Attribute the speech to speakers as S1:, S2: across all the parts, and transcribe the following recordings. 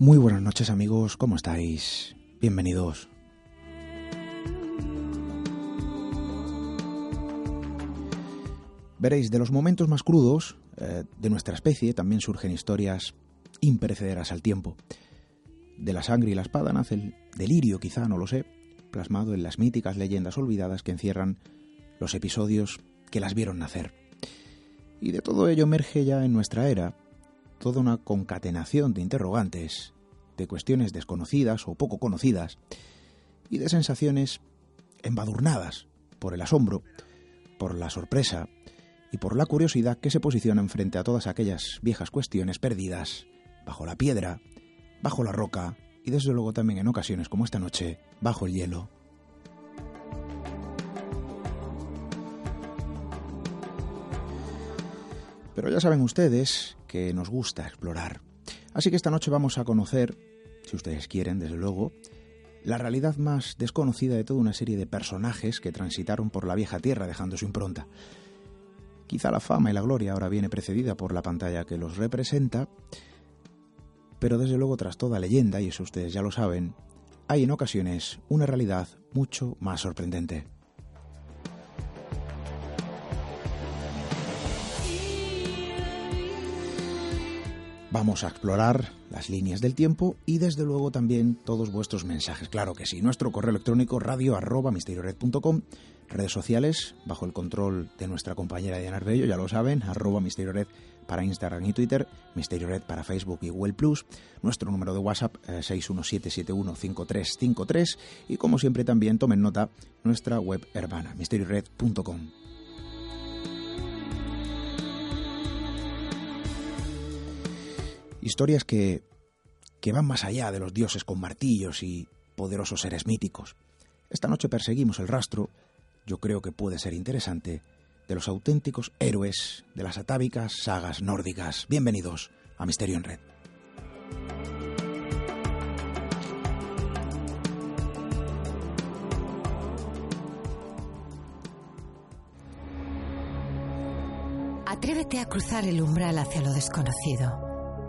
S1: Muy buenas noches amigos, ¿cómo estáis? Bienvenidos. Veréis, de los momentos más crudos eh, de nuestra especie también surgen historias imperecederas al tiempo. De la sangre y la espada nace el delirio, quizá, no lo sé, plasmado en las míticas leyendas olvidadas que encierran los episodios que las vieron nacer. Y de todo ello emerge ya en nuestra era toda una concatenación de interrogantes, de cuestiones desconocidas o poco conocidas, y de sensaciones embadurnadas por el asombro, por la sorpresa y por la curiosidad que se posicionan frente a todas aquellas viejas cuestiones perdidas bajo la piedra, bajo la roca y desde luego también en ocasiones como esta noche, bajo el hielo. Pero ya saben ustedes que nos gusta explorar. Así que esta noche vamos a conocer, si ustedes quieren, desde luego, la realidad más desconocida de toda una serie de personajes que transitaron por la vieja tierra dejando su impronta. Quizá la fama y la gloria ahora viene precedida por la pantalla que los representa, pero desde luego tras toda leyenda, y eso ustedes ya lo saben, hay en ocasiones una realidad mucho más sorprendente. Vamos a explorar las líneas del tiempo y desde luego también todos vuestros mensajes. Claro que sí, nuestro correo electrónico radio arroba misteriored.com, redes sociales bajo el control de nuestra compañera Diana Arbello, ya lo saben, arroba misteriored para Instagram y Twitter, Misterio Red para Facebook y Google Plus, nuestro número de WhatsApp 617715353 eh, y como siempre también tomen nota nuestra web hermana, misteriored.com. Historias que, que van más allá de los dioses con martillos y poderosos seres míticos. Esta noche perseguimos el rastro, yo creo que puede ser interesante, de los auténticos héroes de las atávicas sagas nórdicas. Bienvenidos a Misterio en Red.
S2: Atrévete a cruzar el umbral hacia lo desconocido.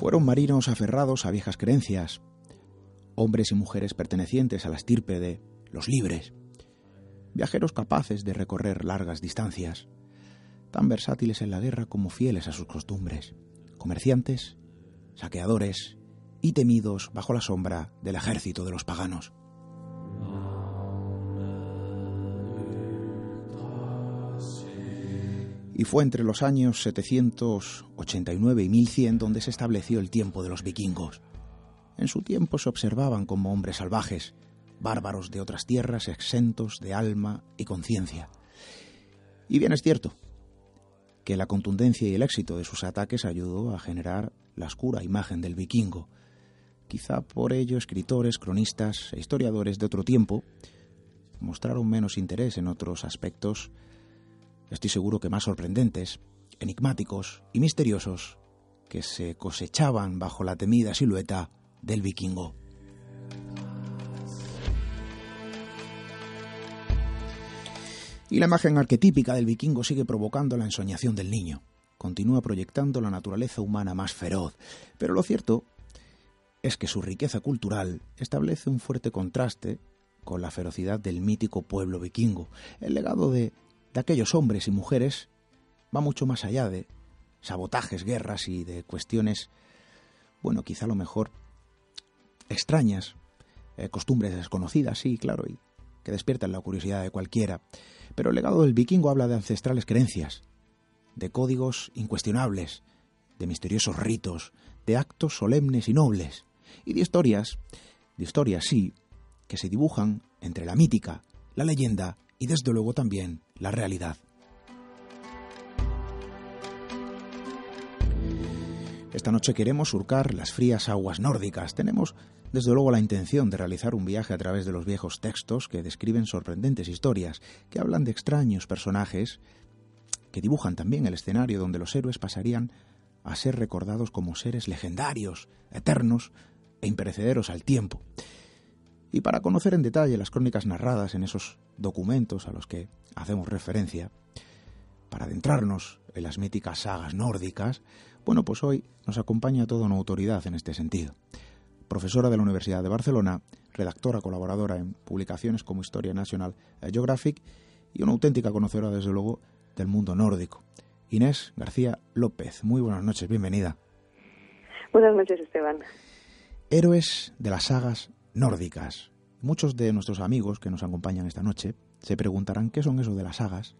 S1: Fueron marinos aferrados a viejas creencias, hombres y mujeres pertenecientes a la estirpe de los libres, viajeros capaces de recorrer largas distancias, tan versátiles en la guerra como fieles a sus costumbres, comerciantes, saqueadores y temidos bajo la sombra del ejército de los paganos. Y fue entre los años 789 y 1100 donde se estableció el tiempo de los vikingos en su tiempo se observaban como hombres salvajes, bárbaros de otras tierras exentos de alma y conciencia. Y bien es cierto que la contundencia y el éxito de sus ataques ayudó a generar la oscura imagen del vikingo. Quizá por ello escritores, cronistas e historiadores de otro tiempo mostraron menos interés en otros aspectos, estoy seguro que más sorprendentes, enigmáticos y misteriosos, que se cosechaban bajo la temida silueta del vikingo. Y la imagen arquetípica del vikingo sigue provocando la ensoñación del niño. Continúa proyectando la naturaleza humana más feroz. Pero lo cierto es que su riqueza cultural establece un fuerte contraste con la ferocidad del mítico pueblo vikingo. El legado de, de aquellos hombres y mujeres va mucho más allá de sabotajes, guerras y de cuestiones, bueno, quizá lo mejor extrañas, eh, costumbres desconocidas, sí, claro, y que despiertan la curiosidad de cualquiera. Pero el legado del vikingo habla de ancestrales creencias, de códigos incuestionables, de misteriosos ritos, de actos solemnes y nobles, y de historias, de historias, sí, que se dibujan entre la mítica, la leyenda y desde luego también la realidad. Esta noche queremos surcar las frías aguas nórdicas. Tenemos, desde luego, la intención de realizar un viaje a través de los viejos textos que describen sorprendentes historias, que hablan de extraños personajes, que dibujan también el escenario donde los héroes pasarían a ser recordados como seres legendarios, eternos e imperecederos al tiempo. Y para conocer en detalle las crónicas narradas en esos documentos a los que hacemos referencia, para adentrarnos en las míticas sagas nórdicas, bueno, pues hoy nos acompaña toda una autoridad en este sentido. Profesora de la Universidad de Barcelona, redactora colaboradora en publicaciones como Historia National Geographic y una auténtica conocedora, desde luego, del mundo nórdico. Inés García López, muy buenas noches, bienvenida.
S3: Buenas noches, Esteban.
S1: Héroes de las sagas nórdicas. Muchos de nuestros amigos que nos acompañan esta noche se preguntarán qué son eso de las sagas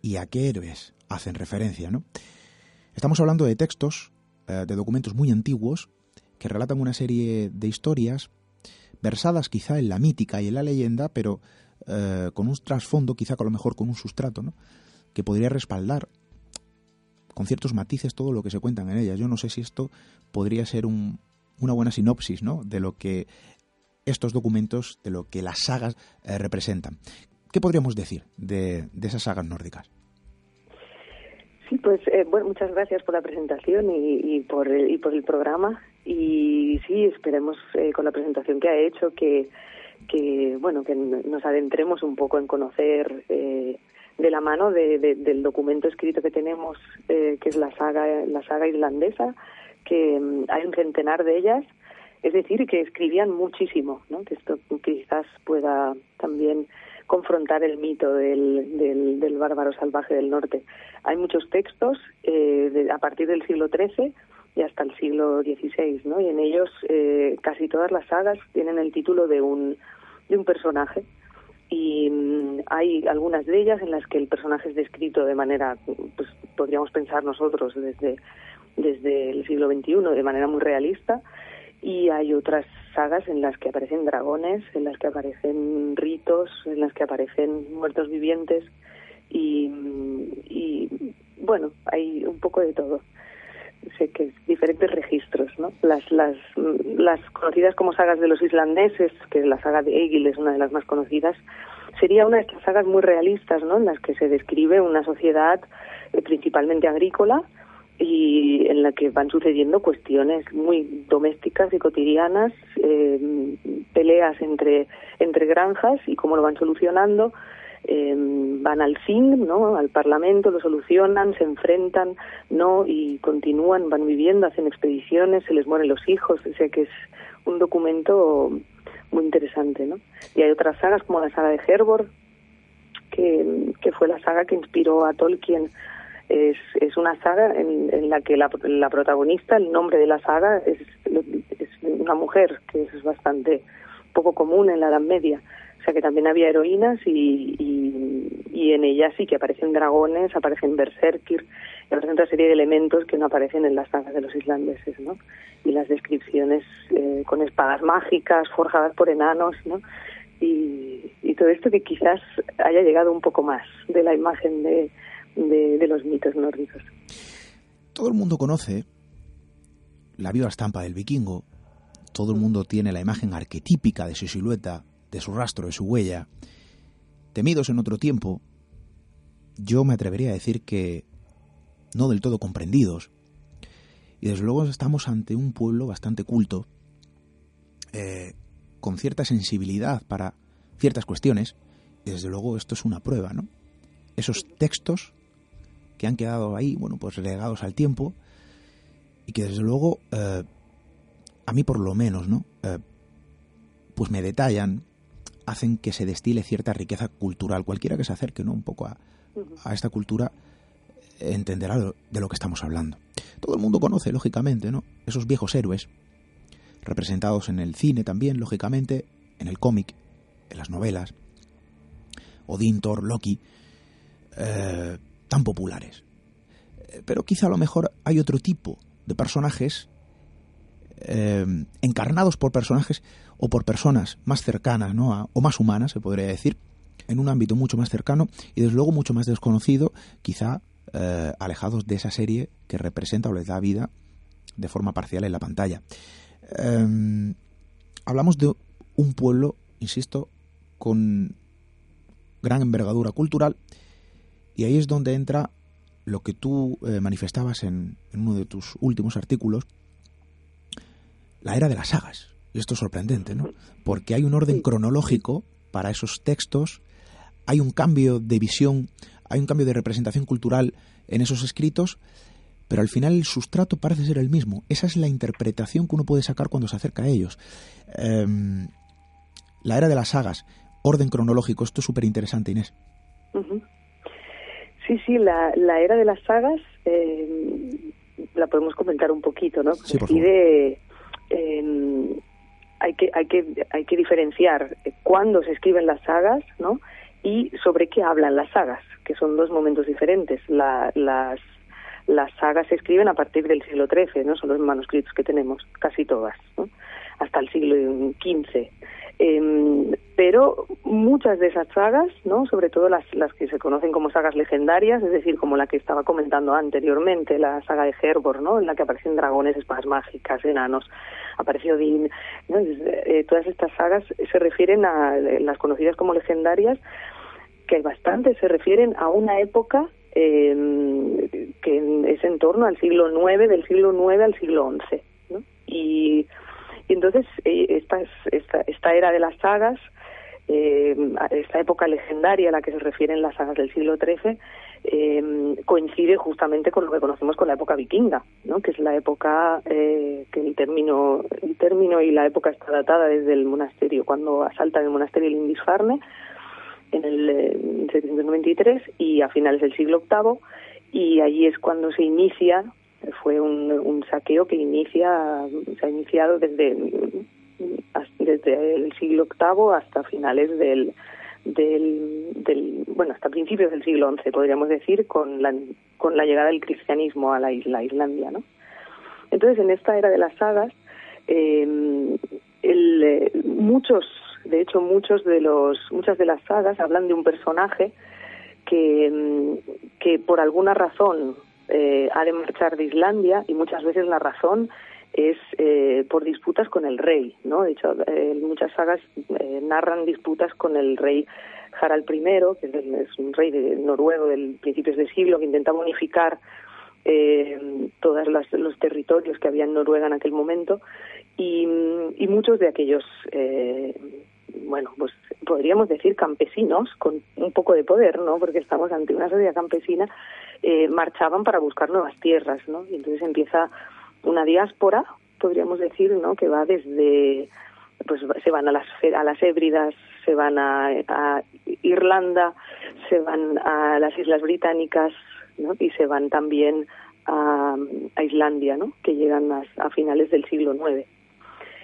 S1: y a qué héroes hacen referencia, ¿no? Estamos hablando de textos, eh, de documentos muy antiguos, que relatan una serie de historias versadas quizá en la mítica y en la leyenda, pero eh, con un trasfondo, quizá a lo mejor con un sustrato, ¿no? que podría respaldar con ciertos matices todo lo que se cuentan en ellas. Yo no sé si esto podría ser una buena sinopsis ¿no? de lo que estos documentos, de lo que las sagas eh, representan. ¿Qué podríamos decir de esas sagas nórdicas?
S3: Sí, pues eh, bueno, muchas gracias por la presentación y, por, el, y por el programa. Y sí, esperemos eh, con la presentación que ha hecho que, que bueno que nos adentremos un poco en conocer eh, de la mano de, del documento escrito que tenemos, que es la saga la saga islandesa, que mm, hay un centenar de ellas. Es decir, que escribían muchísimo, ¿no? Que esto quizás pueda también confrontar el mito del, del, bárbaro salvaje del norte. Hay muchos textos eh, a partir del siglo XIII y hasta el siglo XVI, ¿no? Y en ellos eh, casi todas las sagas tienen el título de un, de un personaje y mm, hay algunas de ellas en las que el personaje es descrito de manera, pues podríamos pensar nosotros desde, desde el siglo XXI de manera muy realista y hay otras sagas en las que aparecen dragones, en las que aparecen ritos, en las que aparecen muertos vivientes y, y bueno, hay un poco de todo. Sé que diferentes registros, ¿no? Las, las, las conocidas como sagas de los islandeses, que la saga de Egil es una de las más conocidas, sería una de estas sagas muy realistas, ¿no? En las que se describe una sociedad eh, principalmente agrícola, y en la que van sucediendo cuestiones muy domésticas y cotidianas, eh, peleas entre, entre granjas y cómo lo van solucionando. Eh, van al fin, ¿no? al Parlamento, lo solucionan, se enfrentan, ¿no? y continúan, van viviendo, hacen expediciones, se les mueren los hijos, o que es un documento muy interesante, ¿no? Y hay otras sagas como la saga de Herbor, que, que fue la saga que inspiró a Tolkien es, es una saga en, la que la, la, protagonista, el nombre de la saga, es, es, una mujer, que es bastante poco común en la Edad Media. O sea que también había heroínas y, y, en ellas sí que aparecen dragones, aparecen berserkir, y aparecen otra serie de elementos que no aparecen en las sagas de los islandeses, ¿no? Y las descripciones eh, con espadas mágicas forjadas por enanos, ¿no? Y, y todo esto que quizás haya llegado un poco más de la imagen de, de, los mitos nórdicos.
S1: Todo el mundo conoce la viva estampa del vikingo, todo el mundo tiene la imagen arquetípica de su silueta, de su rastro, de su huella. Temidos en otro tiempo, yo me atrevería a decir que no del todo comprendidos. Y desde luego estamos ante un pueblo bastante culto, eh, con cierta sensibilidad para ciertas cuestiones, y desde luego esto es una prueba, ¿no? Esos textos que han quedado ahí, bueno, pues relegados al tiempo y que desde luego, eh, a mí por lo menos, ¿no? Eh, pues me detallan, hacen que se destile cierta riqueza cultural. Cualquiera que se acerque, ¿no? Un poco a, a esta cultura entenderá de lo que estamos hablando. Todo el mundo conoce, lógicamente, ¿no? Esos viejos héroes, representados en el cine también, lógicamente, en el cómic, en las novelas, Odín, Thor, Loki, eh, tan populares. Eh, pero quizá a lo mejor hay otro tipo de personajes eh, encarnados por personajes o por personas más cercanas ¿no? o más humanas, se podría decir, en un ámbito mucho más cercano y desde luego mucho más desconocido, quizá eh, alejados de esa serie que representa o les da vida de forma parcial en la pantalla. Hablamos de un pueblo, insisto, con gran envergadura cultural y ahí es donde entra lo que tú eh, manifestabas en, uno de tus últimos artículos, la era de las sagas. Y esto es sorprendente, ¿no? Porque hay un orden cronológico para esos textos, hay un cambio de visión, hay un cambio de representación cultural en esos escritos, pero al final el sustrato parece ser el mismo. Esa es la interpretación que uno puede sacar cuando se acerca a ellos. Em, la era de las sagas, orden cronológico, esto es súper interesante, Inés.
S3: Sí, sí, la, la era de las sagas eh, la podemos comentar un poquito, ¿no?
S1: Sí, por
S3: eh, hay que hay que hay que diferenciar cuándo se escriben las sagas, ¿no? Y sobre qué hablan las sagas, que son dos momentos diferentes. La, las las sagas se escriben a partir del siglo XIII, ¿no? Son los manuscritos que tenemos, casi todas, ¿no? Hasta el siglo XV. Eh, pero muchas de esas sagas, ¿no? sobre todo las, las que se conocen como sagas legendarias, es decir, como la que estaba comentando anteriormente, la saga de Hervor, ¿no? en la que aparecen dragones, espadas mágicas, enanos, apareció Din, eh, todas estas sagas se refieren a las conocidas como legendarias, que bastante se refieren a una época eh, que es en torno al siglo IX, del siglo IX al siglo XI. ¿no? Y y entonces eh, esta, esta, esta era de las sagas, eh, esta época legendaria a la que se refieren las sagas del siglo XIII, eh, coincide justamente con lo que conocemos con la época vikinga, ¿no? que es la época que el término, el término y la época está datada desde el monasterio, cuando asaltan el monasterio Lindisfarne en el 793 y a finales del siglo VIII y allí es cuando se inicia fue un, un saqueo que inicia se ha iniciado desde desde el siglo VIII hasta finales del, del, bueno hasta principios del siglo XI podríamos decir con la con la llegada del cristianismo a la isla Islandia no entonces en esta era de las sagas eh, el, muchos de hecho muchos de los muchas de las sagas hablan de un personaje que que por alguna razón eh, ha de marchar de Islandia y muchas veces la razón es eh, por disputas con el rey, ¿no? De hecho, eh, muchas sagas eh, narran disputas con el rey Harald I, que es, un rey de, noruego del principios de siglo que intentaba unificar eh, todos los territorios que había en Noruega en aquel momento y, y muchos de aquellos eh, bueno, pues podríamos decir campesinos con un poco de poder, ¿no? Porque estamos ante una sociedad campesina, eh, marchaban para buscar nuevas tierras, ¿no? Y entonces empieza una diáspora, podríamos decir, ¿no? Que va desde, pues se van a las a las Hébridas, se van a, a Irlanda, se van a las Islas Británicas, ¿no? Y se van también a, Islandia, ¿no? Que llegan a, a finales del siglo IX.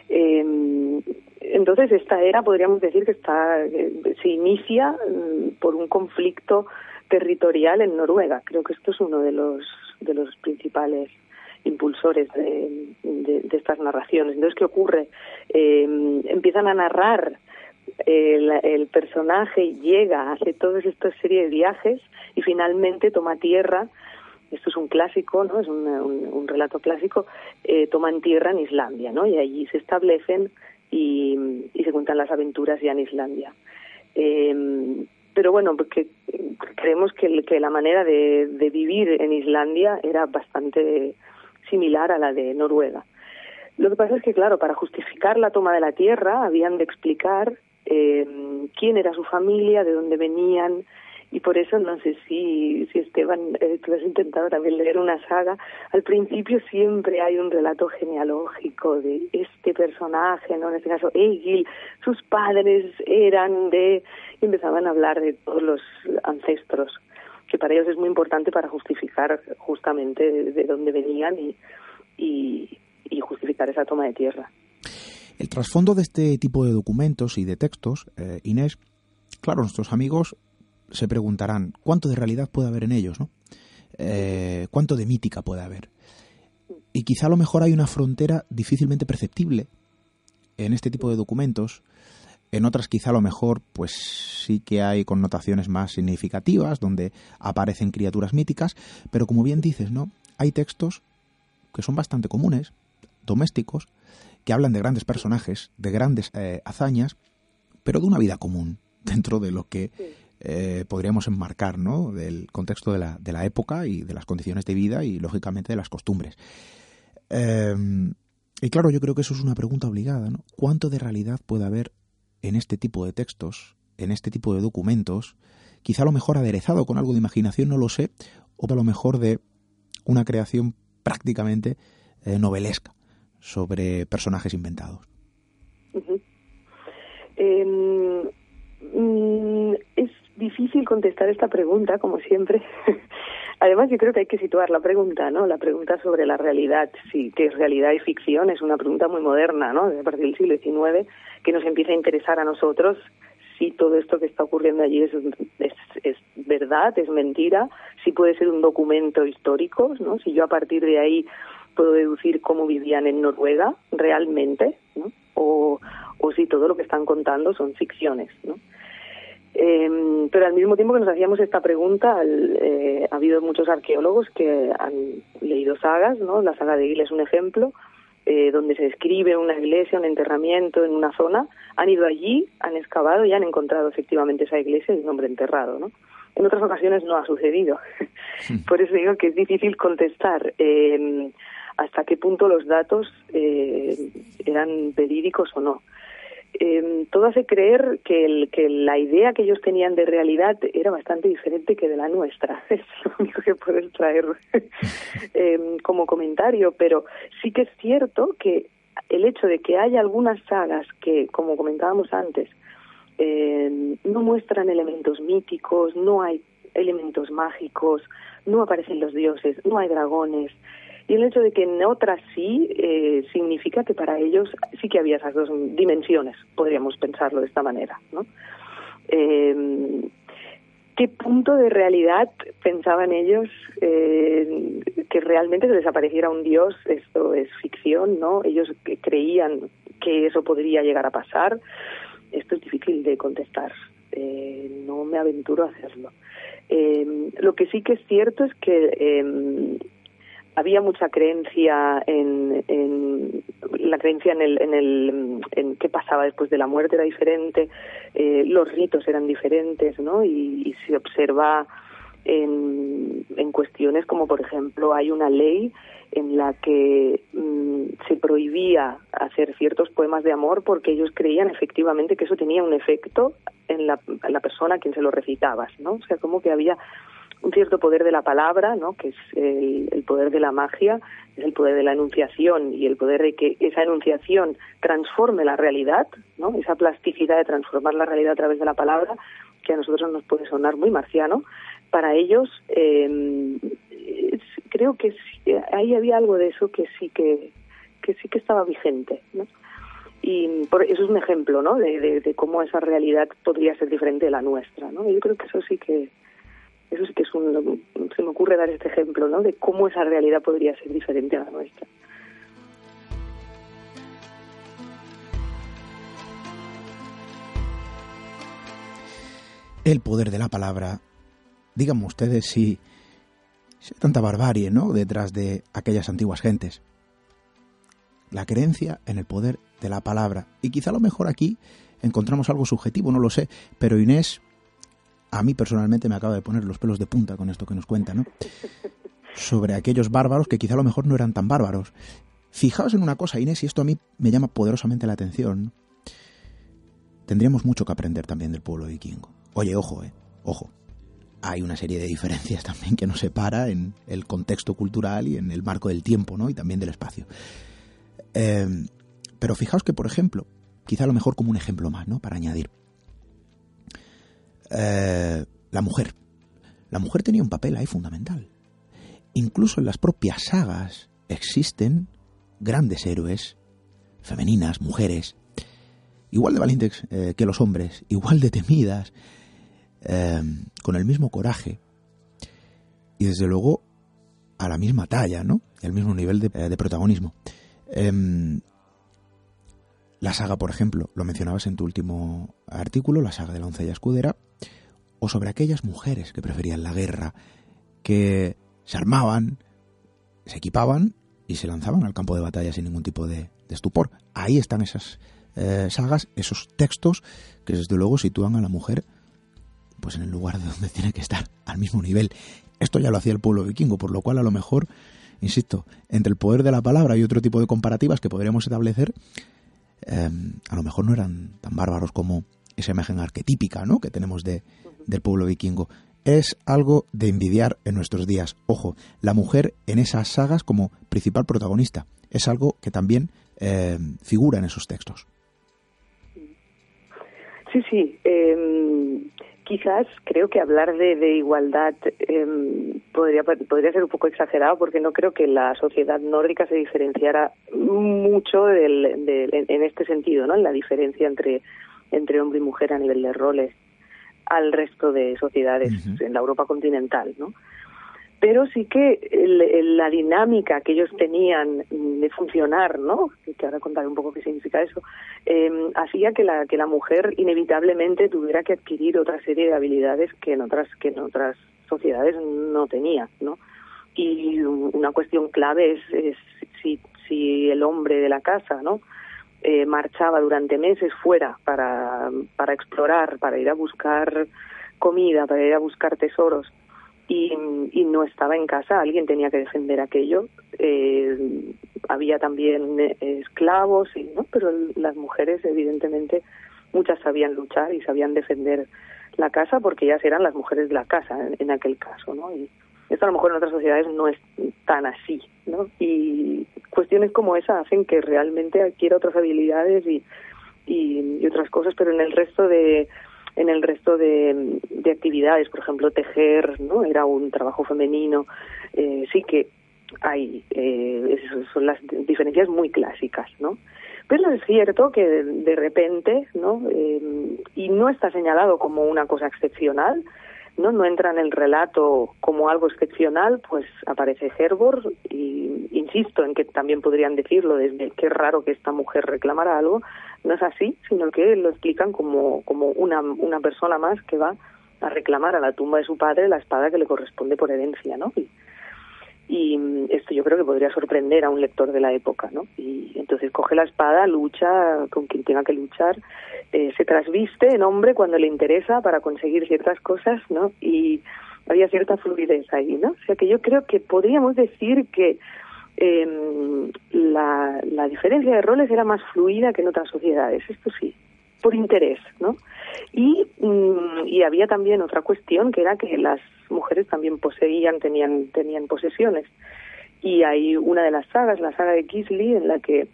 S3: Eh, entonces esta era podríamos decir que está se inicia mm, por un conflicto territorial en Noruega. Creo que esto es uno de los de los principales impulsores de, estas narraciones. Entonces, ¿qué ocurre? Eh, empiezan a narrar el, el, personaje llega, hace toda esta serie de viajes y finalmente toma tierra. Esto es un clásico, ¿no? Es un, relato clásico. Eh, toman tierra en Islandia, ¿no? Y allí se establecen y, se cuentan las aventuras ya en Islandia. Eh, pero bueno, porque creemos que, la manera de, vivir en Islandia era bastante similar a la de Noruega. Lo que pasa es que, claro, para justificar la toma de la tierra habían de explicar eh, quién era su familia, de dónde venían, y por eso no sé si, si Esteban, eh, tú has intentado también leer una saga, al principio siempre hay un relato genealógico de este personaje, ¿no? En este caso Egil, sus padres eran de, y empezaban a hablar de todos los ancestros, que para ellos es muy importante para justificar justamente de, de dónde venían y, y, y justificar esa toma de tierra.
S1: El trasfondo de este tipo de documentos y de textos, eh, Inés, claro, nuestros amigos se preguntarán cuánto de realidad puede haber en ellos, ¿no? Eh, cuánto de mítica puede haber. Y quizá a lo mejor hay una frontera difícilmente perceptible en este tipo de documentos En otras quizá a lo mejor pues sí que hay connotaciones más significativas donde aparecen criaturas míticas, pero como bien dices, ¿no? Hay textos que son bastante comunes, domésticos, que hablan de grandes personajes, de grandes eh, hazañas, pero de una vida común dentro de lo que eh, podríamos enmarcar, ¿no? Del contexto de la, de la época y de las condiciones de vida y lógicamente de las costumbres. Em, y claro, yo creo que eso es una pregunta obligada, ¿no? ¿Cuánto de realidad puede haber en este tipo de textos, en este tipo de documentos? Quizá a lo mejor aderezado con algo de imaginación, no lo sé, o a lo mejor de una creación prácticamente eh, novelesca sobre personajes inventados.
S3: Em, mm, es difícil contestar esta pregunta, como siempre. Además, yo creo que hay que situar la pregunta, ¿no? La pregunta sobre la realidad, si que es realidad y ficción, es una pregunta muy moderna, ¿no? A partir del siglo XIX, que nos empieza a interesar a nosotros si todo esto que está ocurriendo allí es, es, verdad, es mentira, si puede ser un documento histórico, ¿no? Si yo a partir de ahí puedo deducir cómo vivían en Noruega realmente, ¿no? O, o si todo lo que están contando son ficciones, ¿no? Eh, pero al mismo tiempo que nos hacíamos esta pregunta, eh, ha habido muchos arqueólogos que han leído sagas, ¿no? La saga de Gil es un ejemplo, eh, donde se describe una iglesia, un enterramiento en una zona, han ido allí, han excavado y han encontrado efectivamente esa iglesia y un hombre enterrado, ¿no? En otras ocasiones no ha sucedido. Por eso digo que es difícil contestar eh, hasta qué punto los datos eh, eran verídicos o no eh, todo hace creer que, el, que la idea que ellos tenían de realidad era bastante diferente que de la nuestra. Es lo único que puedes traer em, como comentario, pero sí que es cierto que el hecho de que haya algunas sagas que, como comentábamos antes, eh, no muestran elementos míticos, no hay elementos mágicos, no aparecen los dioses, no hay dragones, y el hecho de que en otras sí eh, significa que para ellos sí que había esas dos dimensiones, podríamos pensarlo de esta manera. ¿no? Eh, ¿Qué punto de realidad pensaban ellos eh, que realmente se desapareciera un dios? Esto es ficción, ¿no? Ellos creían que eso podría llegar a pasar. Esto es difícil de contestar. no me aventuro a hacerlo. lo que sí que es cierto es que había mucha creencia en, en la creencia en el, en el en qué pasaba después de la muerte era diferente eh, los ritos eran diferentes no y, se observa en, en cuestiones como por ejemplo hay una ley en la que mm, se prohibía hacer ciertos poemas de amor porque ellos creían efectivamente que eso tenía un efecto en la, en la persona a quien se lo recitabas no o sea como que había un cierto poder de la palabra, ¿no? que es el, poder de la magia, es el poder de la enunciación y el poder de que esa enunciación transforme la realidad, ¿no? esa plasticidad de transformar la realidad a través de la palabra, que a nosotros nos puede sonar muy marciano, para ellos eh, creo que ahí había algo de eso que sí que, que sí que estaba vigente. ¿no? y por, eso es un ejemplo ¿no? De, de, cómo esa realidad podría ser diferente de la nuestra ¿no? yo creo que eso sí que eso sí que es un, se me ocurre dar este ejemplo, ¿no? De cómo esa realidad podría ser diferente a la nuestra.
S1: El poder de la palabra, díganme ustedes si, si hay tanta barbarie, ¿no? Detrás de aquellas antiguas gentes. La creencia en el poder de la palabra. Y quizá a lo mejor aquí encontramos algo subjetivo, no lo sé, pero Inés a mí personalmente me acaba de poner los pelos de punta con esto que nos cuenta, ¿no? Sobre aquellos bárbaros que quizá a lo mejor no eran tan bárbaros. Fijaos en una cosa, Inés, y esto a mí me llama poderosamente la atención. Tendríamos mucho que aprender también del pueblo vikingo. Oye, ojo, eh, ojo. Hay una serie de diferencias también que nos separa en el contexto cultural y en el marco del tiempo, ¿no? Y también del espacio. Eh, pero fijaos que, por ejemplo, quizá a lo mejor como un ejemplo más, ¿no? Para añadir. Eh, la mujer. La mujer tenía un papel ahí fundamental. Incluso en las propias sagas existen grandes héroes, femeninas, mujeres, igual de valientes eh, que los hombres, igual de temidas, eh, con el mismo coraje y desde luego a la misma talla, ¿no? El mismo nivel de, de protagonismo. Em, la saga, por ejemplo, lo mencionabas en tu último artículo, la saga de la oncella escudera, o sobre aquellas mujeres que preferían la guerra, que se armaban, se equipaban y se lanzaban al campo de batalla sin ningún tipo de, estupor. Ahí están esas eh, sagas, esos textos que desde luego sitúan a la mujer pues en el lugar de donde tiene que estar, al mismo nivel. Esto ya lo hacía el pueblo vikingo, por lo cual a lo mejor, insisto, entre el poder de la palabra y otro tipo de comparativas que podríamos establecer, em, a lo mejor no eran tan bárbaros como esa imagen arquetípica ¿no? que tenemos de, del pueblo vikingo. Es algo de envidiar en nuestros días. Ojo, la mujer en esas sagas como principal protagonista. Es algo que también em, figura en esos textos.
S3: Sí, sí. Em, quizás creo que hablar de, de igualdad eh, podría, podría ser un poco exagerado porque no creo que la sociedad nórdica se diferenciara mucho del, en este sentido, ¿no? En la diferencia entre, entre hombre y mujer a nivel de roles al resto de sociedades en la Europa continental, ¿no? Pero sí que la dinámica que ellos tenían de funcionar, ¿no? Que ahora contaré un poco qué significa eso, eh, hacía que la que la mujer inevitablemente tuviera que adquirir otra serie de habilidades que en otras que en otras sociedades no tenía, ¿no? Y una cuestión clave es, es si si el hombre de la casa, ¿no? Eh, marchaba durante meses fuera para para explorar, para ir a buscar comida, para ir a buscar tesoros y, no estaba en casa, alguien tenía que defender aquello. Eh, había también eh, esclavos, y, ¿no? pero las mujeres, evidentemente, muchas sabían luchar y sabían defender la casa porque ellas eran las mujeres de la casa en, aquel caso, ¿no? Y esto a lo mejor en otras sociedades no es tan así, ¿no? Y cuestiones como esa hacen que realmente adquiera otras habilidades y, y otras cosas, pero en el resto de en el resto de, actividades, por ejemplo, tejer, ¿no? Era un trabajo femenino, eh, sí que hay, eh, son las diferencias muy clásicas, ¿no? Pero es cierto que de, repente, ¿no? Eh, y no está señalado como una cosa excepcional, no no entra en el relato como algo excepcional pues aparece Herbor y insisto en que también podrían decirlo desde qué raro que esta mujer reclamara algo no es así sino que lo explican como como una una persona más que va a reclamar a la tumba de su padre la espada que le corresponde por herencia no y, y esto yo creo que podría sorprender a un lector de la época, ¿no? Y entonces coge la espada, lucha con quien tenga que luchar, eh, se trasviste en hombre cuando le interesa para conseguir ciertas cosas, ¿no? Y había cierta fluidez ahí, ¿no? O sea que yo creo que podríamos decir que eh, la, la diferencia de roles era más fluida que en otras sociedades, esto sí, por interés, ¿no? Y, mm, y había también otra cuestión que era que las mujeres también poseían, tenían, tenían posesiones. Y hay una de las sagas, la saga de Kisley, en la que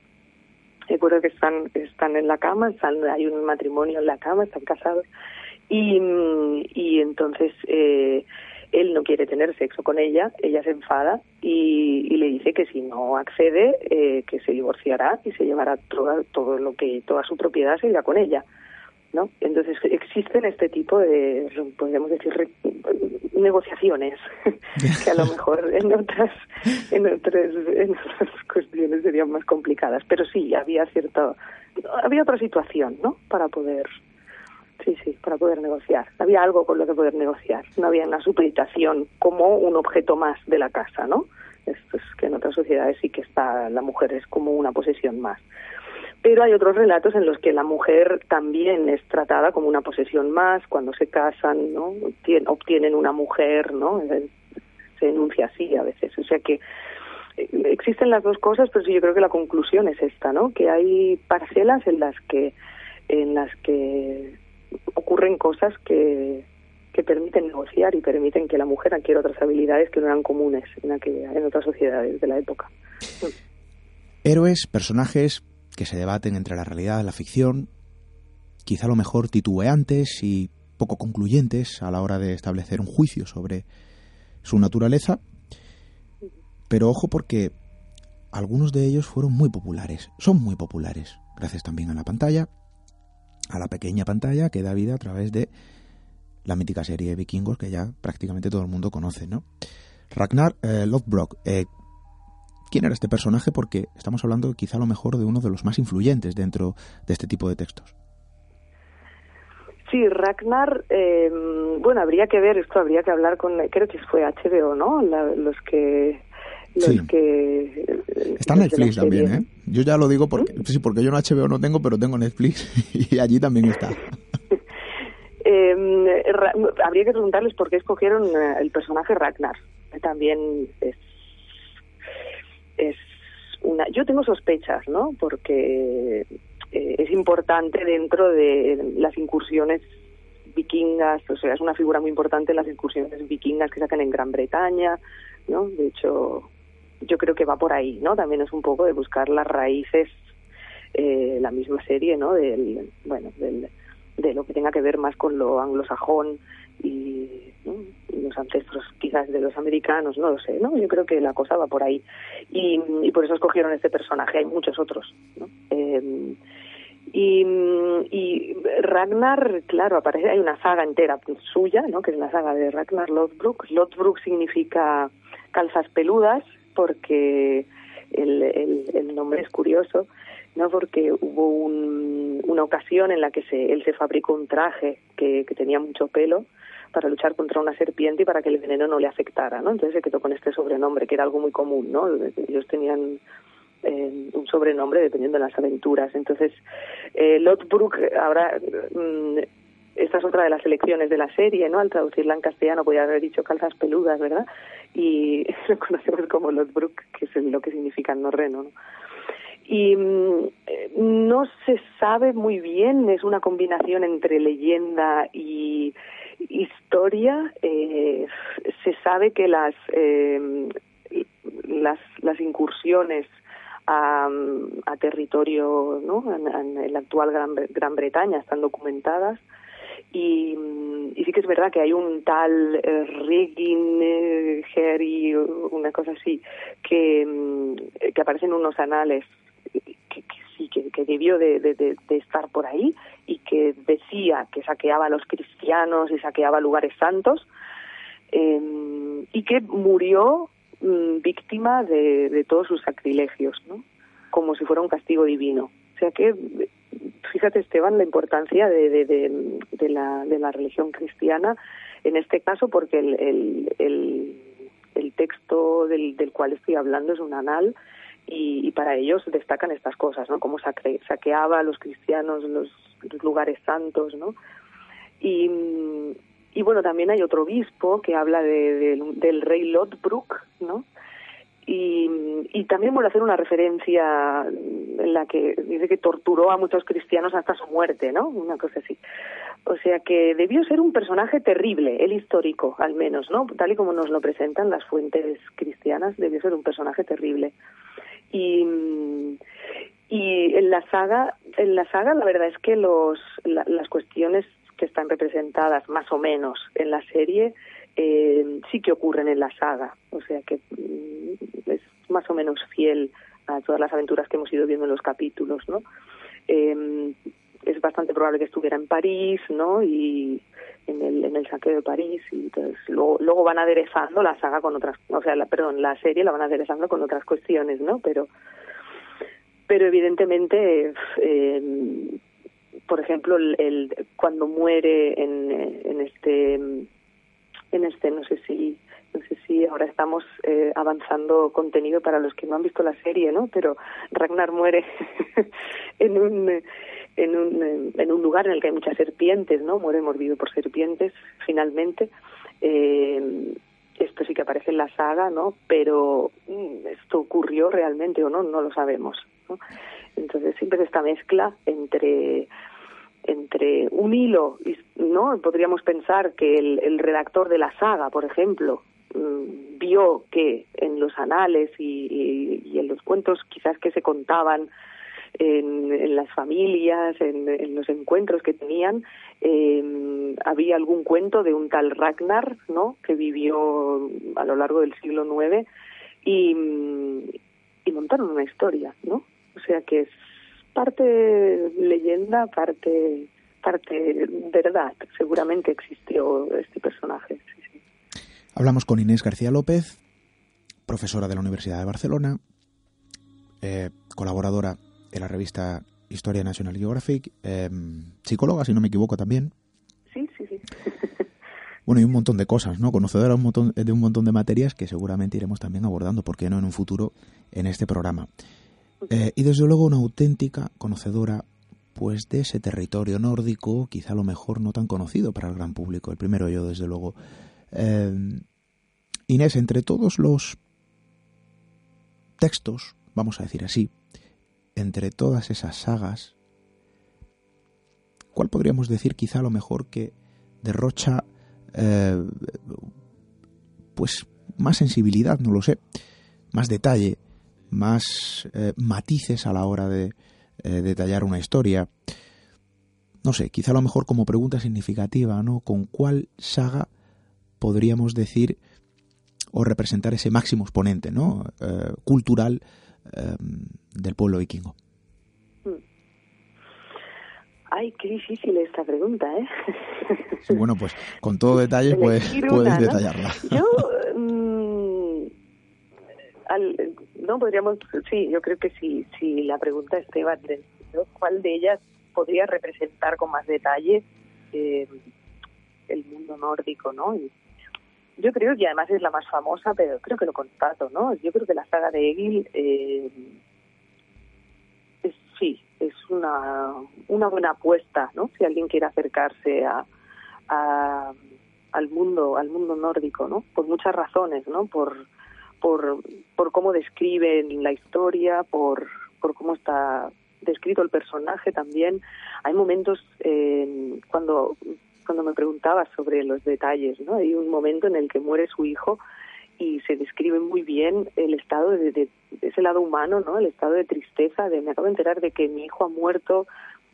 S3: recuerdo que están, están en la cama, hay un matrimonio en la cama, están casados. Y, y entonces eh, él no quiere tener sexo con ella, ella se enfada y, y le dice que si no accede, eh, que se divorciará y se llevará todo, todo lo que, toda su propiedad se irá con ella. ¿no? Entonces existen este tipo de, podríamos decir, negociaciones que a lo mejor en otras, en otras, en otras cuestiones serían más complicadas, pero sí había cierta, había otra situación, ¿no? Para poder, sí, sí, para poder negociar. Había algo con lo que poder negociar. No había una supeditación como un objeto más de la casa, ¿no? Esto es que en otras sociedades sí que está la mujer es como una posesión más pero hay otros relatos en los que la mujer también es tratada como una posesión más cuando se casan no obtienen una mujer no se enuncia así a veces o sea que eh, existen las dos cosas pero sí yo creo que la conclusión es esta no que hay parcelas en las que en las que ocurren cosas que que permiten negociar y permiten que la mujer adquiera otras habilidades que no eran comunes en aquella, en otras sociedades de la época.
S1: Héroes, personajes, que se debaten entre la realidad y la ficción, quizá a lo mejor titubeantes y poco concluyentes a la hora de establecer un juicio sobre su naturaleza, pero ojo porque algunos de ellos fueron muy populares, son muy populares, gracias también a la pantalla, a la pequeña pantalla que da vida a través de la mítica serie de vikingos que ya prácticamente todo el mundo conoce, ¿no? Ragnar eh, Lothbrok, eh, quién era este personaje porque estamos hablando quizá a lo mejor de uno de los más influyentes dentro de este tipo de textos.
S3: Sí, Ragnar, eh, bueno, habría que ver, esto habría que hablar con, creo que fue HBO, ¿no? los que... Los
S1: Sí.
S3: que
S1: Está
S3: los
S1: Netflix también, ¿eh? Yo ya lo digo porque, sí, porque yo no HBO no tengo, pero tengo Netflix y allí también está.
S3: Eh, Ra- habría que preguntarles por qué escogieron eh, el personaje Ragnar. También es, es una. Yo tengo sospechas, ¿no? Porque eh, es importante dentro de las incursiones vikingas, o sea, es una figura muy importante en las incursiones vikingas que sacan en Gran Bretaña, ¿no? De hecho, yo creo que va por ahí, ¿no? También es un poco de buscar las raíces, eh, la misma serie, ¿no? Del, bueno, del, de lo que tenga que ver más con lo anglosajón y, los ancestros quizás de los americanos, no lo sé, ¿no? Yo creo que la cosa va por ahí. Y, y por eso escogieron este personaje, hay muchos otros, ¿no? Eh, y, y Ragnar, claro, aparece, hay una saga entera suya, ¿no? Que es la saga de Ragnar Lothbrok. Lothbrok significa calzas peludas porque el, el, nombre es curioso, ¿no? Porque hubo un- una ocasión en la que se, él se fabricó un traje que, que tenía mucho pelo para luchar contra una serpiente y para que el veneno no le afectara, ¿no? Entonces se quedó con este sobrenombre, que era algo muy común, ¿no? Ellos tenían eh, un sobrenombre dependiendo de las aventuras. Entonces, eh, Lothbrok, ahora, mm, esta es otra de las elecciones de la serie, ¿no? Al traducirla en castellano podía haber dicho calzas peludas, ¿verdad? Y lo conocemos como Lothbrok, que es lo que significa en norreno, ¿no? Y mm, eh, no se sabe muy bien, es una combinación entre leyenda y historia. Eh, se sabe que las, eh, las, las incursiones a, a territorio, ¿no? en, en el actual Gran, Gran Bretaña están documentadas. Y, y sí que es verdad que hay un tal eh, Regin Harry, una cosa así, que, mm, que aparece en unos anales que, que sí, que, que debió de, de, estar por ahí y que decía que saqueaba a los cristianos y saqueaba lugares santos eh, y que murió mm, víctima de, de todos sus sacrilegios, ¿no? Como si fuera un castigo divino. O sea que, fíjate Esteban, la importancia de, la, religión cristiana en este caso, porque el, el, el, texto del, del cual estoy hablando es un anal y, para ellos destacan estas cosas, ¿no? Cómo saque, saqueaba a los cristianos los, lugares santos, ¿no? Y, bueno, también hay otro obispo que habla de, del rey Lodbrok, ¿no? Y, y también vuelve a hacer una referencia en la que dice que torturó a muchos cristianos hasta su muerte, ¿no? Una cosa así. O sea que debió ser un personaje terrible, el histórico, al menos, ¿no? Tal y como nos lo presentan las fuentes cristianas, debió ser un personaje terrible. Y, en la saga, en la saga la verdad es que los, la, las cuestiones que están representadas más o menos en la serie eh, sí que ocurren en la saga, o sea que mm, es más o menos fiel a todas las aventuras que hemos ido viendo en los capítulos, ¿no? Eh, es bastante probable que estuviera en París, ¿no? Y en el, en el saqueo de París y entonces luego, luego van aderezando la saga con otras, o sea, la, perdón, la serie la van aderezando con otras cuestiones, ¿no? Pero pero evidentemente eh, por ejemplo el, el, cuando muere en, en este en este no sé si no sé si ahora estamos eh, avanzando contenido para los que no han visto la serie no pero Ragnar muere en un en un en un lugar en el que hay muchas serpientes no muere mordido por serpientes finalmente. Eh, esto sí que aparece en la saga no pero esto ocurrió realmente o no no lo sabemos ¿no? entonces siempre esta mezcla entre entre un hilo, ¿no? Podríamos pensar que el, el redactor de la saga, por ejemplo, mmm, vio que en los anales y, en los cuentos quizás que se contaban en, las familias, en, los encuentros que tenían, eh, había algún cuento de un tal Ragnar, ¿no? Que vivió a lo largo del siglo IX y, y montaron una historia, ¿no? O sea que es parte leyenda, parte parte verdad. Seguramente existió este personaje. Sí, sí.
S1: Hablamos con Inés García López, profesora de la Universidad de Barcelona, eh, colaboradora en la revista Historia National Geographic, em, psicóloga, si no me equivoco también.
S3: Sí, sí, sí.
S1: bueno, y un montón de cosas, ¿no? Conocedora un montón, de un montón de materias que seguramente iremos también abordando, ¿por qué no en un futuro, en este programa? Eh, y desde luego una auténtica conocedora pues de ese territorio nórdico, quizá a lo mejor no tan conocido para el gran público, el primero yo desde luego. Em, Inés, entre todos los textos, vamos a decir así, entre todas esas sagas, ¿cuál podríamos decir quizá a lo mejor que derrocha eh, pues más sensibilidad, no lo sé, más detalle, más eh, matices a la hora de eh, detallar una historia? No sé, quizá a lo mejor como pregunta significativa, ¿no? ¿Con cuál saga podríamos decir o representar ese máximo exponente, ¿no? cultural Em, del pueblo vikingo? Hmm.
S3: Ay, qué difícil esta pregunta, ¿eh?
S1: bueno, pues con todo detalle puedes, puedes detallarla.
S3: Yo, mm, no podríamos, sí, yo creo que sí, si la pregunta Esteban, ¿cuál de ellas podría representar con más detalle eh, el mundo nórdico, no? Yo creo que además es la más famosa, pero creo que lo constato, ¿no? Yo creo que la saga de Egil eh, es, sí, es una, una buena apuesta, ¿no? Si alguien quiere acercarse a, al mundo, al mundo nórdico, ¿no? Por muchas razones, ¿no? Por, por, por cómo describen la historia, por, por cómo está descrito el personaje también. Hay momentos eh, cuando cuando me preguntaba sobre los detalles, ¿no? Hay un momento en el que muere su hijo y se describe muy bien el estado de, ese lado humano, ¿no? El estado de tristeza, de me acabo de enterar de que mi hijo ha muerto,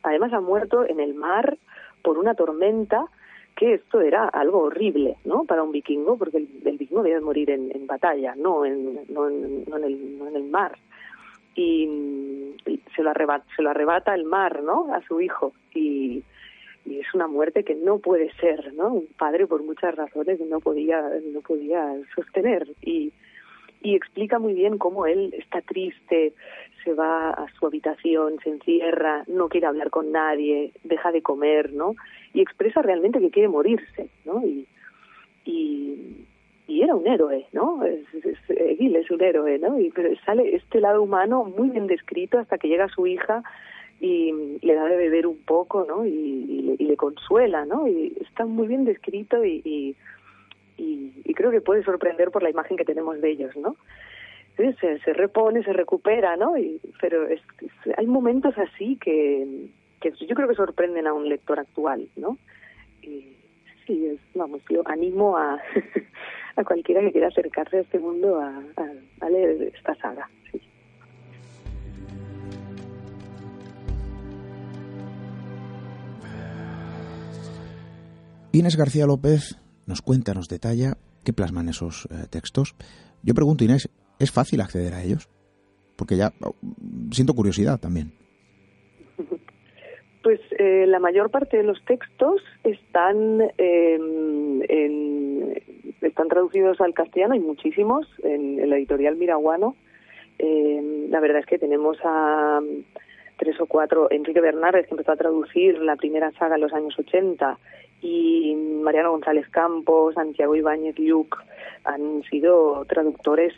S3: además ha muerto en el mar por una tormenta, que esto era algo horrible, ¿no? Para un vikingo, porque el, vikingo debe morir en, batalla, no en, no, en, no, en el, no en el mar. Y, se lo arrebata, se lo arrebata el mar, ¿no? A su hijo y y es una muerte que no puede ser, ¿no? Un padre por muchas razones no podía no podía sostener y y explica muy bien cómo él está triste, se va a su habitación, se encierra, no quiere hablar con nadie, deja de comer, ¿no? Y expresa realmente que quiere morirse, ¿no? Y, y, y era un héroe, ¿no? Es, es, es un héroe, ¿no? Y sale este lado humano muy bien descrito hasta que llega su hija y le da de beber un poco, ¿no? Y, le, consuela, ¿no? Y está muy bien descrito y, y, creo que puede sorprender por la imagen que tenemos de ellos, ¿no? Se, se repone, se recupera, ¿no? Y, pero es, hay momentos así que, yo creo que sorprenden a un lector actual, ¿no? Y sí, es, vamos, yo animo a, a cualquiera que quiera acercarse a este mundo a, a, a leer esta saga. Sí.
S1: Inés García López nos cuenta, nos detalla qué plasman esos eh, textos. Yo pregunto, Inés, ¿es fácil acceder a ellos? Porque ya oh, siento curiosidad también.
S3: Pues eh, la mayor parte de los textos están em, están traducidos al castellano, hay muchísimos en, en la editorial Miraguano. Em, la verdad es que tenemos a tres o cuatro, Enrique Bernárez, que empezó a traducir la primera saga en los años 80, y Mariano González Campos, Santiago Ibáñez Luc han sido traductores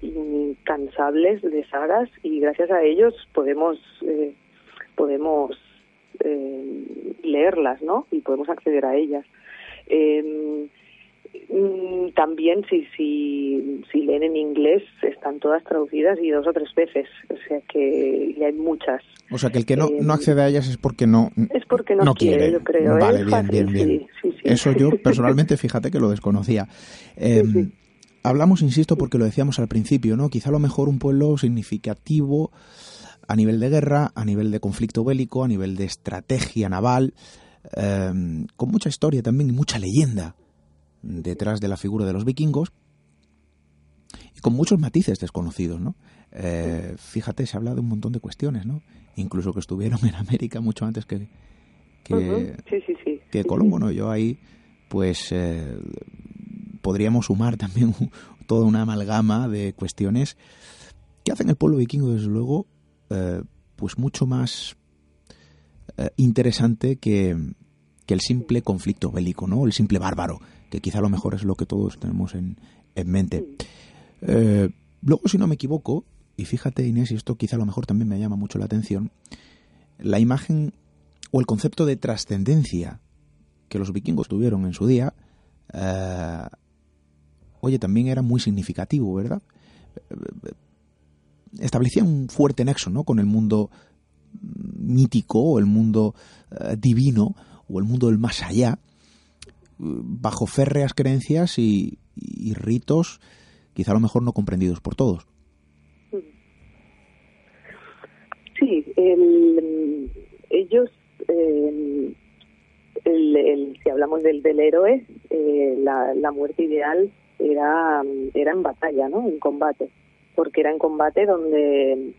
S3: incansables de sagas y gracias a ellos podemos eh, podemos eh, leerlas, ¿no? Y podemos acceder a ellas. Mm, también si, si, si leen en inglés están todas traducidas y dos o tres veces, o sea que hay muchas.
S1: O sea que el que no, no accede a ellas es porque no,
S3: es porque no, quiere, yo creo. ¿eh?
S1: Vale, bien, bien, bien. Eso yo personalmente, fíjate que lo desconocía. Em, hablamos, insisto, porque lo decíamos al principio, ¿no? Quizá a lo mejor un pueblo significativo a nivel de guerra, a nivel de conflicto bélico, a nivel de estrategia naval, em, con mucha historia también y mucha leyenda detrás de la figura de los vikingos y con muchos matices desconocidos, ¿no? Eh, fíjate, se habla de un montón de cuestiones, ¿no? Incluso que estuvieron en América mucho antes que que, Colombo, ¿no? Yo ahí, pues, eh, podríamos sumar también toda una amalgama de cuestiones que hacen el pueblo vikingo, desde luego, eh, pues mucho más interesante que, el simple conflicto bélico, ¿no? El simple bárbaro, que quizá a lo mejor es lo que todos tenemos en, en mente. Eh, luego, si no me equivoco, y fíjate Inés, y esto quizá a lo mejor también me llama mucho la atención, la imagen o el concepto de trascendencia que los vikingos tuvieron en su día, oye, también era muy significativo, ¿verdad? establecía un fuerte nexo ¿no? con el mundo mítico o el mundo eh, divino o el mundo del más allá, bajo férreas creencias y, ritos quizá a lo mejor no comprendidos por todos.
S3: Sí, ellos, eh, si hablamos del, del héroe, eh, la, la, muerte ideal era, era en batalla, ¿no? en combate porque era en combate donde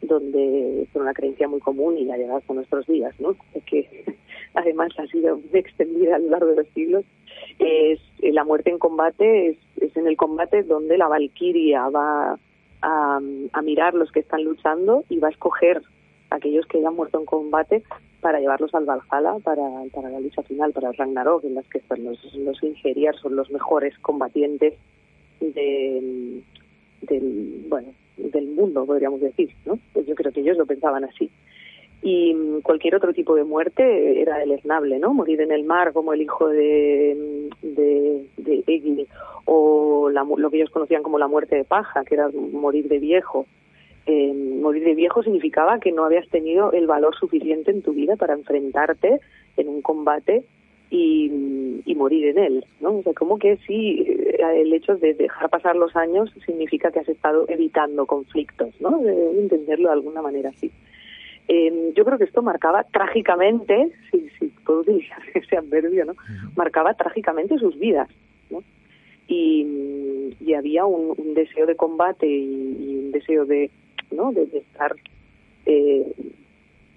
S3: donde por una creencia muy común y la llegado hasta nuestros días, ¿no? que además ha sido extendida a lo largo de los siglos, es eh, la muerte en combate es, en el combate donde la valquiria va a, a, mirar los que están luchando y va a escoger a aquellos que hayan muerto en combate para llevarlos al Valhalla, para, para la lucha final, para el Ragnarok, en las que están los, los son los mejores combatientes de, del, bueno, del mundo, podríamos decir, ¿no? Pues yo creo que ellos lo pensaban así. Y mm, cualquier otro tipo de muerte era deleznable, ¿no? Morir en el mar como el hijo de, mm, de, de o lo que ellos conocían como la muerte de paja, que era morir de viejo. Eh, morir de viejo significaba que no habías tenido el valor suficiente en tu vida para enfrentarte en un combate y, morir en él, ¿no? O sea, como que sí, eh, el hecho de dejar pasar los años significa que has estado evitando conflictos, ¿no? De entenderlo de alguna manera así. Eh, yo creo que esto marcaba trágicamente, si, si puedo utilizar ese adverbio, ¿no? Marcaba trágicamente sus vidas, ¿no? Y, y había un, deseo de combate y, un deseo de, ¿no? De, estar eh,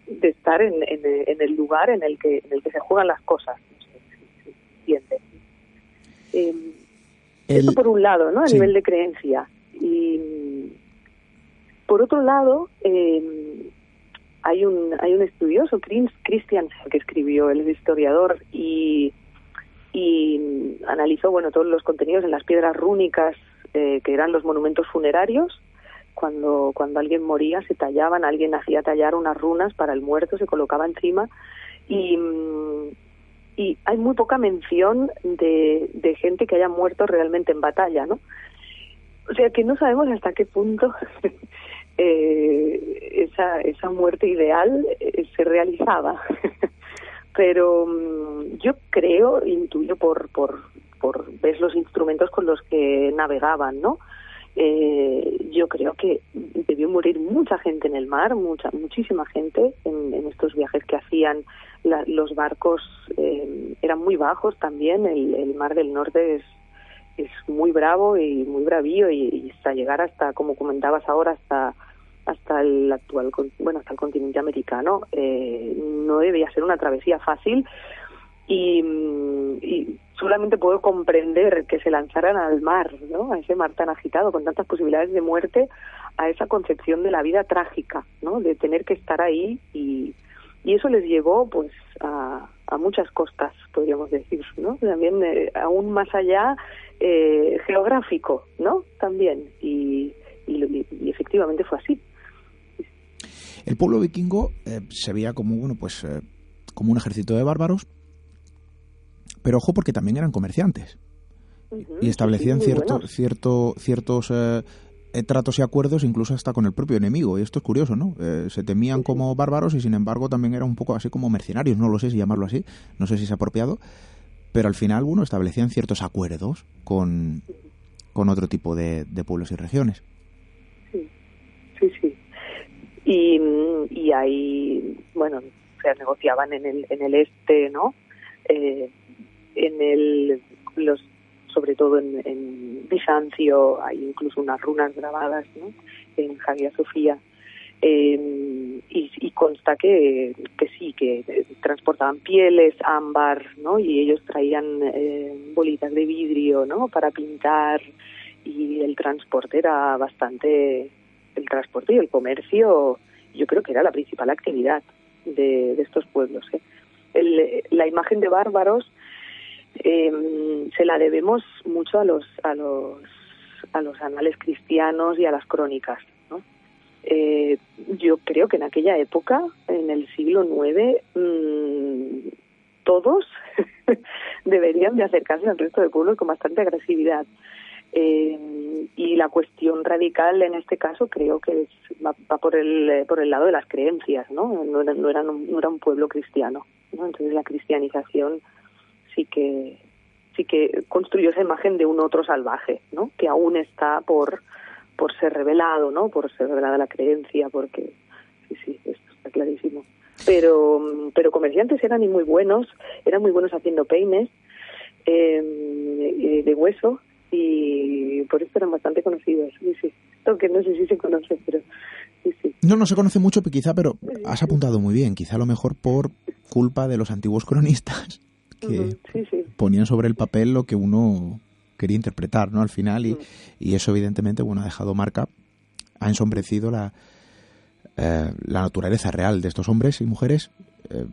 S3: de estar en, en, el lugar en el que en el que se juegan las cosas eh, eso por un lado, ¿no? A nivel de creencia. Y por otro lado, eh, hay un hay un estudioso, Christian, que escribió, el historiador, y, y analizó, bueno, todos los contenidos en las piedras rúnicas, eh, que eran los monumentos funerarios, cuando, cuando alguien moría se tallaban, alguien hacía tallar unas runas para el muerto, se colocaba encima y, y hay muy poca mención de, de gente que haya muerto realmente en batalla, ¿no? O sea que no sabemos hasta qué punto eh, esa, esa muerte ideal eh, se realizaba. Pero mm, yo creo, intuyo por, por, por ver los instrumentos con los que navegaban, ¿no? Eh, yo creo que debió morir mucha gente en el mar, mucha, muchísima gente en, estos viajes que hacían los barcos eh, eran muy bajos también, el, el mar del norte es, es muy bravo y muy bravío y, hasta llegar hasta, como comentabas ahora, hasta hasta el actual, bueno, hasta el continente americano, eh, no debía ser una travesía fácil. Y, y, solamente puedo comprender que se lanzaran al mar, ¿no? A ese mar tan agitado, con tantas posibilidades de muerte, a esa concepción de la vida trágica, ¿no? De tener que estar ahí y, y eso les llevó pues a, a muchas costas podríamos decir no también eh, aún más allá eh, geográfico no también. Y, y, efectivamente fue así
S1: el pueblo vikingo eh, se veía como bueno pues como un ejército de bárbaros pero ojo porque también eran comerciantes y establecían cierto, cierto, ciertos eh, tratos y acuerdos incluso hasta con el propio enemigo. Y esto es curioso, ¿no? Eh, se temían como bárbaros y sin embargo también eran un poco así como mercenarios, no lo sé si llamarlo así, no sé si es apropiado, pero al final, bueno, establecían ciertos acuerdos con, con otro tipo de, pueblos y regiones.
S3: Sí, sí, sí. Y, y ahí, bueno, se negociaban en el, en el este, ¿no? Eh, en el, los sobre todo en, en Bizancio, hay incluso unas runas grabadas ¿no? en Hagia Sofía. Eh, y, consta que, que sí, que transportaban pieles, ámbar, ¿no? Y ellos traían eh, bolitas de vidrio, ¿no? Para pintar y el transporte era bastante el transporte y el comercio, yo creo que era la principal actividad de, estos pueblos. ¿eh? la imagen de bárbaros eh, se la debemos mucho a los, a los, a los anales cristianos y a las crónicas. ¿no? Eh, yo creo que en aquella época, en el siglo IX, mmm, todos deberían de acercarse al resto del pueblo con bastante agresividad. Eh, y la cuestión radical en este caso creo que va, por el por el lado de las creencias, ¿no? No era, no era, no era un pueblo cristiano, ¿no? Entonces la cristianización sí que sí que construyó esa imagen de un otro salvaje, ¿no? Que aún está por por ser revelado, ¿no? Por ser revelada la creencia, porque sí, sí, esto está clarísimo pero, pero comerciantes eran muy buenos, eran muy buenos haciendo peines eh, de hueso y por eso eran bastante conocidos. Sí, sí. que no sé si se conoce, pero sí, sí.
S1: No, no se conoce mucho, quizá, pero has apuntado muy bien, quizá a lo mejor por culpa de los antiguos cronistas que ponían sobre el papel lo que uno quería interpretar, ¿no? Al final, y, y eso evidentemente, bueno, ha dejado marca, ha ensombrecido la, eh, la naturaleza real de estos hombres y mujeres eh,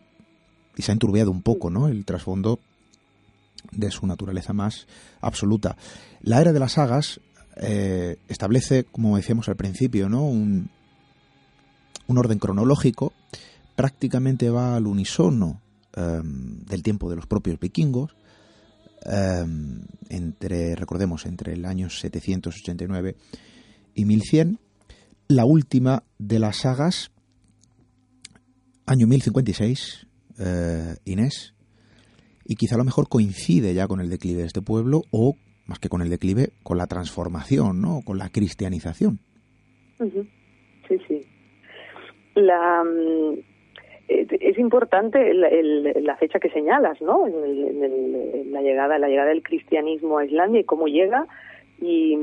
S1: y se ha enturbiado un poco ¿no? el trasfondo de su naturaleza más absoluta. La era de las sagas eh, establece, como decíamos al principio, ¿no? un, un orden cronológico, prácticamente va al unisono del tiempo de los propios vikingos, entre, recordemos, entre el año 789 y 1100, la última de las sagas, año 1056, eh, Inés, y quizá a lo mejor coincide ya con el declive de este pueblo o, más que con el declive, con la transformación, ¿no? Con la cristianización.
S3: Sí, sí. Mm, es importante la fecha que señalas, ¿no? En, la llegada, la llegada del cristianismo a Islandia y cómo llega y,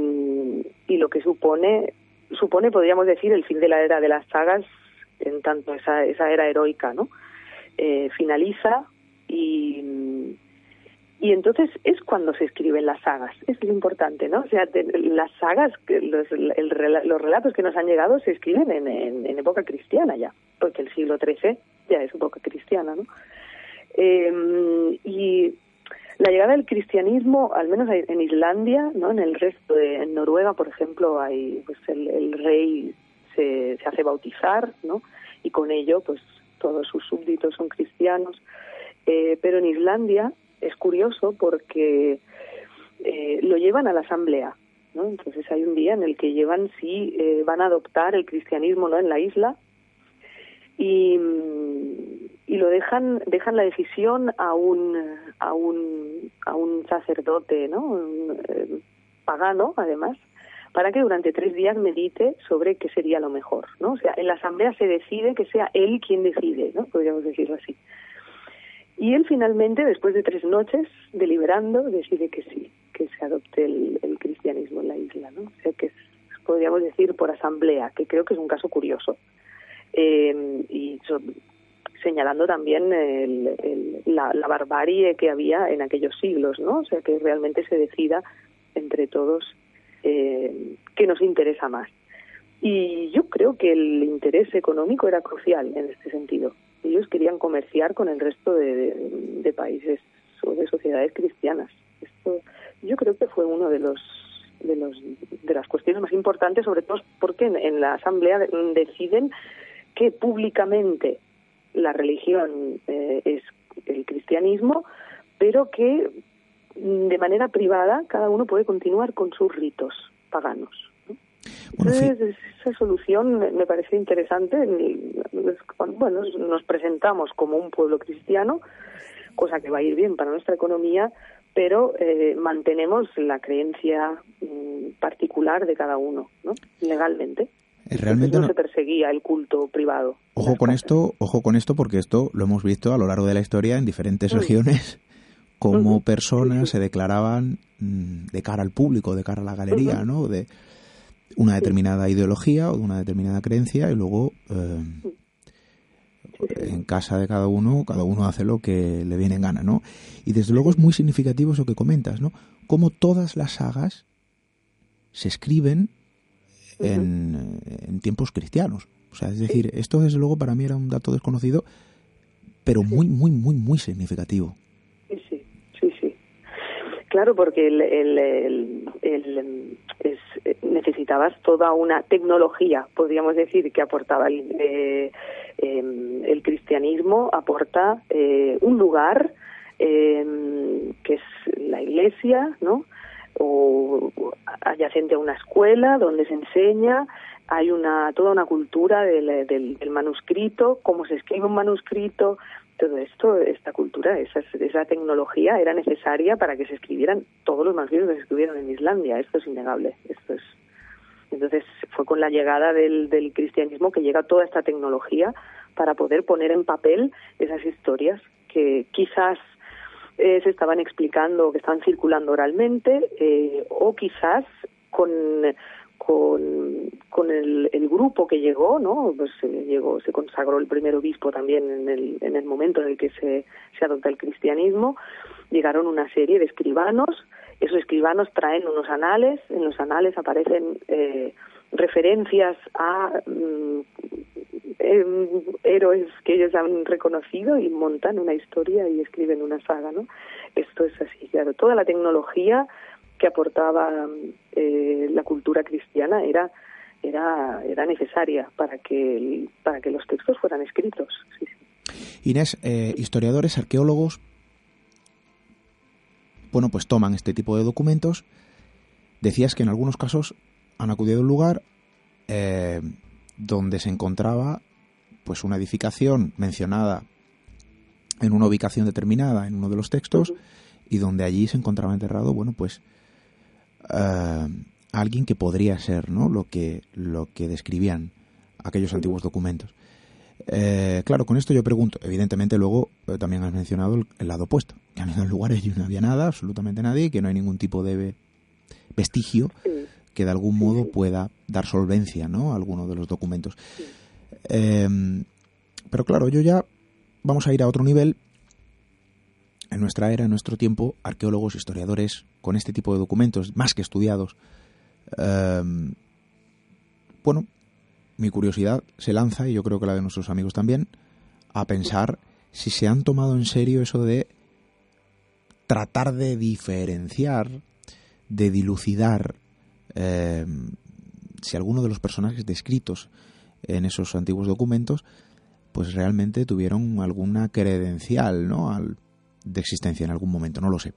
S3: y lo que supone supone, podríamos decir, el fin de la era de las sagas, en tanto esa, esa era heroica, ¿no? Eh, finaliza y, y entonces es cuando se escriben las sagas, es lo importante, ¿no? O sea, las sagas, los, los relatos que nos han llegado se escriben en, época cristiana ya, porque el siglo XIII ya es época cristiana, ¿no? Eh, y la llegada del cristianismo, al menos en Islandia, ¿no? En el resto de en Noruega, por ejemplo, hay pues el, rey se, se hace bautizar, ¿no? Y con ello, pues todos sus súbditos son cristianos. Eh, pero en Islandia es curioso porque eh, lo llevan a la asamblea, ¿no? Entonces hay un día en el que llevan sí eh, van a adoptar el cristianismo, ¿no? En la isla y y lo dejan dejan la decisión a un a un a un sacerdote no eh, pagano además para que durante tres días medite sobre qué sería lo mejor no o sea en la asamblea se decide que sea él quien decide no podríamos decirlo así y él finalmente después de tres noches deliberando decide que sí que se adopte el, cristianismo en la isla no o sea que podríamos decir por asamblea que creo que es un caso curioso eh, y señalando también la, barbarie que había en aquellos siglos, ¿no? O sea, que realmente se decida entre todos eh, qué nos interesa más. Y yo creo que el interés económico era crucial en este sentido. Ellos querían comerciar con el resto de, países o de sociedades cristianas. Esto yo creo que fue uno de los de los de las cuestiones más importantes, sobre todo porque en la asamblea deciden que públicamente la religión eh, es el cristianismo, pero que mm, de manera privada cada uno puede continuar con sus ritos paganos. Entonces, esa solución me parece interesante. Bueno, nos presentamos como un pueblo cristiano, cosa que va a ir bien para nuestra economía, pero eh, mantenemos la creencia mm, particular de cada uno, ¿no? Legalmente.
S1: Eh, realmente
S3: no, se perseguía el culto privado.
S1: Ojo con esto, ojo con esto, porque esto lo hemos visto a lo largo de la historia en diferentes regiones, como personas se declaraban mm, de cara al público, de cara a la galería, ¿no? De una determinada ideología o de una determinada creencia y luego eh, en casa de cada uno, cada uno hace lo que le viene en gana, ¿no? Y desde luego es muy significativo eso que comentas, ¿no? Como todas las sagas se escriben en, en, tiempos cristianos. O sea, es decir, esto desde luego para mí era un dato desconocido, pero muy, muy, muy, muy significativo.
S3: Sí, sí, sí. Claro, porque el, el, el, es, necesitabas toda una tecnología, podríamos decir, que aportaba el, eh, em, el cristianismo, aporta eh, un lugar eh, que es la iglesia, ¿no? o adyacente a una escuela donde se enseña hay una toda una cultura del, del, manuscrito cómo se escribe un manuscrito todo esto esta cultura esa, esa tecnología era necesaria para que se escribieran todos los manuscritos que se escribieron en Islandia. Esto es innegable esto es entonces fue con la llegada del, cristianismo que llega toda esta tecnología para poder poner en papel esas historias que quizás eh, se estaban explicando, que estaban circulando oralmente, eh, o quizás con, con, el, el, grupo que llegó, ¿no? Pues eh, llegó, se consagró el primer obispo también en el, en el momento en el que se, se adopta el cristianismo, llegaron una serie de escribanos, esos escribanos traen unos anales, en los anales aparecen eh, referencias a mm, em, héroes que ellos han reconocido y montan una historia y escriben una saga, ¿no? Esto es así, claro. Toda la tecnología que aportaba eh, la cultura cristiana era era era necesaria para que para que los textos fueran escritos.
S1: Inés, eh, historiadores, arqueólogos, bueno, pues toman este tipo de documentos. Decías que en algunos casos han acudido a un lugar eh, donde se encontraba pues una edificación mencionada en una ubicación determinada en uno de los textos y donde allí se encontraba enterrado bueno pues eh, alguien que podría ser no lo que lo que describían aquellos antiguos documentos eh, claro con esto yo pregunto evidentemente luego también has mencionado el, lado opuesto que han ido en lugares no había nada absolutamente nadie que no hay ningún tipo de vestigio que de algún modo pueda dar solvencia ¿no? a alguno de los documentos. Pero claro, yo ya vamos a ir a otro nivel. En nuestra era, en nuestro tiempo, arqueólogos, historiadores, con este tipo de documentos, más que estudiados, em, bueno, mi curiosidad se lanza, y yo creo que la de nuestros amigos también, a pensar si se han tomado en serio eso de tratar de diferenciar, de dilucidar eh, si alguno de los personajes descritos en esos antiguos documentos pues realmente tuvieron alguna credencial ¿no? Al, de existencia en algún momento, no lo sé.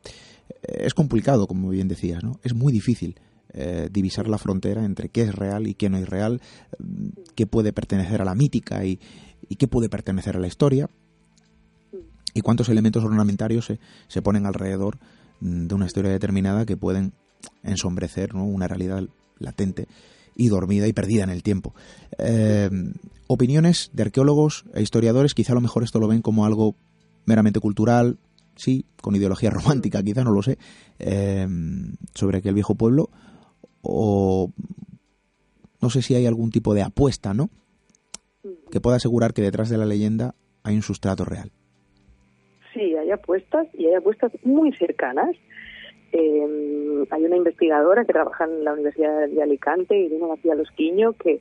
S1: Es complicado, como bien decías, ¿no? Es muy difícil eh, divisar la frontera entre qué es real y qué no es real, qué puede pertenecer a la mítica y, qué puede pertenecer a la historia, y cuántos elementos ornamentarios se, se ponen alrededor de una historia determinada que pueden ensombrecer ¿no? una realidad latente y dormida y perdida en el tiempo. Eh, opiniones de arqueólogos e historiadores, quizá a lo mejor esto lo ven como algo meramente cultural, sí, con ideología romántica, quizá no lo sé, eh, sobre aquel viejo pueblo, o no sé si hay algún tipo de apuesta, ¿no? Que pueda asegurar que detrás de la leyenda hay un sustrato real.
S3: Sí, hay apuestas y hay apuestas muy cercanas eh, hay una investigadora que trabaja en la Universidad de Alicante, Irene García Losquiño, que,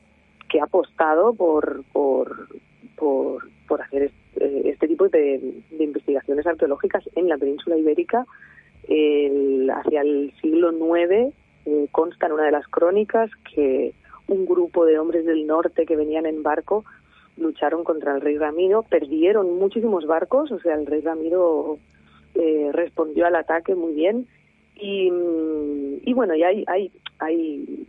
S3: que ha apostado por, por, por, por hacer este, este tipo de, de, investigaciones arqueológicas en la península ibérica. El, hacia el siglo IX eh, consta en una de las crónicas que un grupo de hombres del norte que venían en barco lucharon contra el rey Ramiro, perdieron muchísimos barcos, o sea, el rey Ramiro eh, respondió al ataque muy bien y, y bueno, y hay, hay, hay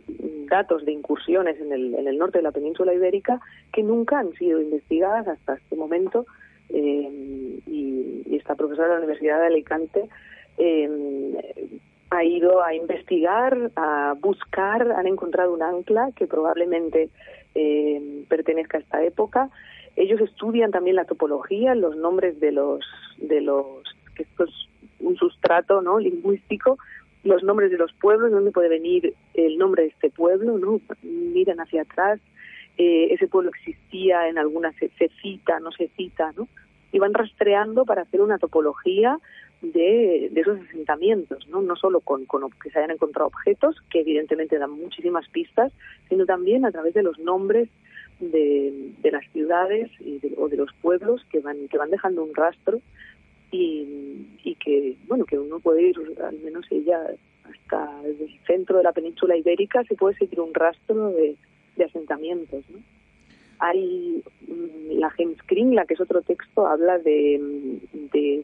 S3: datos de incursiones en el, en el norte de la península ibérica que nunca han sido investigadas hasta este momento. Eh, y, esta profesora de la Universidad de Alicante eh, ha ido a investigar, a buscar, han encontrado un ancla que probablemente eh, pertenezca a esta época. Ellos estudian también la topología, los nombres de los de los estos un sustrato no lingüístico los nombres de los pueblos, dónde puede venir el nombre de este pueblo, ¿no? Miran hacia atrás, eh, ese pueblo existía en alguna, se, cita, no se cita, ¿no? Y van rastreando para hacer una topología de, esos asentamientos, ¿no? no solo con, con que se hayan encontrado objetos, que evidentemente dan muchísimas pistas, sino también a través de los nombres de, de las ciudades y o de los pueblos que van, que van dejando un rastro y, y que, bueno, que uno puede ir, al menos ella, hasta el centro de la península ibérica, se puede seguir un rastro de, asentamientos, ¿no? Hay mm, la la que es otro texto, habla de, de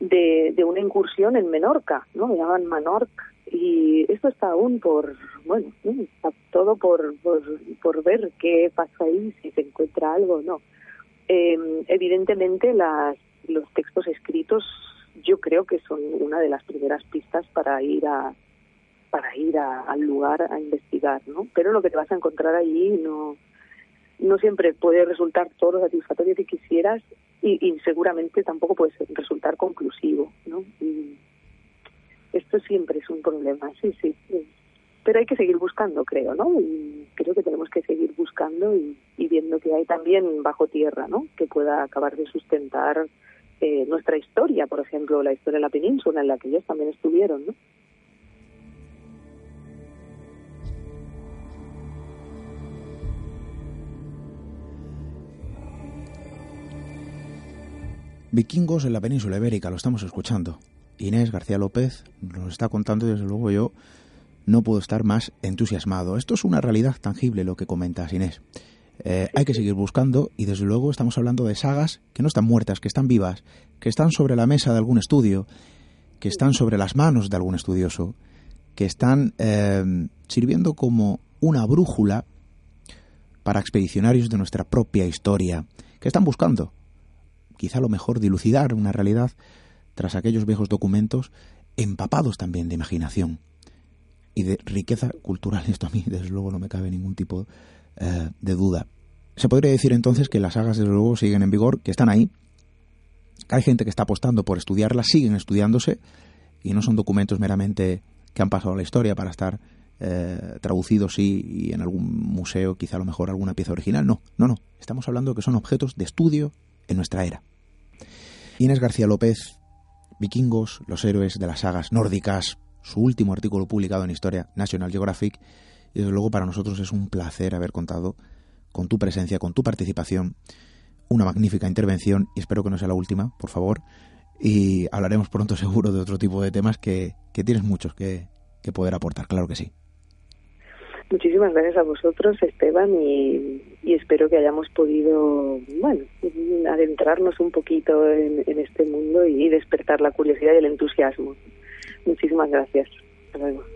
S3: de, una incursión en Menorca, ¿no? Llaman Manorca. Y esto está aún por, bueno, está todo por, por, ver qué pasa ahí, si se encuentra algo no. Em, evidentemente, las, los textos escritos yo creo que son una de las primeras pistas para ir a para ir al lugar a investigar, ¿no? Pero lo que te vas a encontrar allí no no siempre puede resultar todo lo satisfactorio que quisieras y, seguramente tampoco puede resultar conclusivo, ¿no? Y esto siempre es un problema, sí, sí, Pero hay que seguir buscando, creo, ¿no? Y creo que tenemos que seguir buscando y, viendo que hay también bajo tierra, ¿no? Que pueda acabar de sustentar eh, nuestra historia, por ejemplo, la historia de la península en la que ellos también estuvieron, ¿no?
S1: Vikingos en la península ibérica, lo estamos escuchando. Inés García López nos está contando y desde luego yo no puedo estar más entusiasmado. Esto es una realidad tangible lo que comentas, Inés. Eh, hay que seguir buscando y desde luego estamos hablando de sagas que no están muertas, que están vivas, que están sobre la mesa de algún estudio, que están sobre las manos de algún estudioso, que están eh, sirviendo como una brújula para expedicionarios de nuestra propia historia, que están buscando quizá lo mejor dilucidar una realidad tras aquellos viejos documentos empapados también de imaginación y de riqueza cultural. Esto a mí, desde luego, no me cabe ningún tipo eh, de duda. Se podría decir entonces que las sagas, desde luego, siguen en vigor, que están ahí, hay gente que está apostando por estudiarlas, siguen estudiándose, y no son documentos meramente que han pasado a la historia para estar eh, traducidos sí, y en algún museo, quizá a lo mejor alguna pieza original. No, no, no. Estamos hablando que son objetos de estudio en nuestra era. Inés García López, Vikingos, los héroes de las sagas nórdicas, su último artículo publicado en Historia National Geographic, y desde luego para nosotros es un placer haber contado con tu presencia, con tu participación, una magnífica intervención, y espero que no sea la última, por favor, y hablaremos pronto seguro de otro tipo de temas que, tienes muchos que poder aportar, claro que sí.
S3: Muchísimas gracias a vosotros, Esteban, y, espero que hayamos podido, bueno, adentrarnos un poquito en, este mundo y despertar la curiosidad y el entusiasmo. Muchísimas gracias. Hasta luego.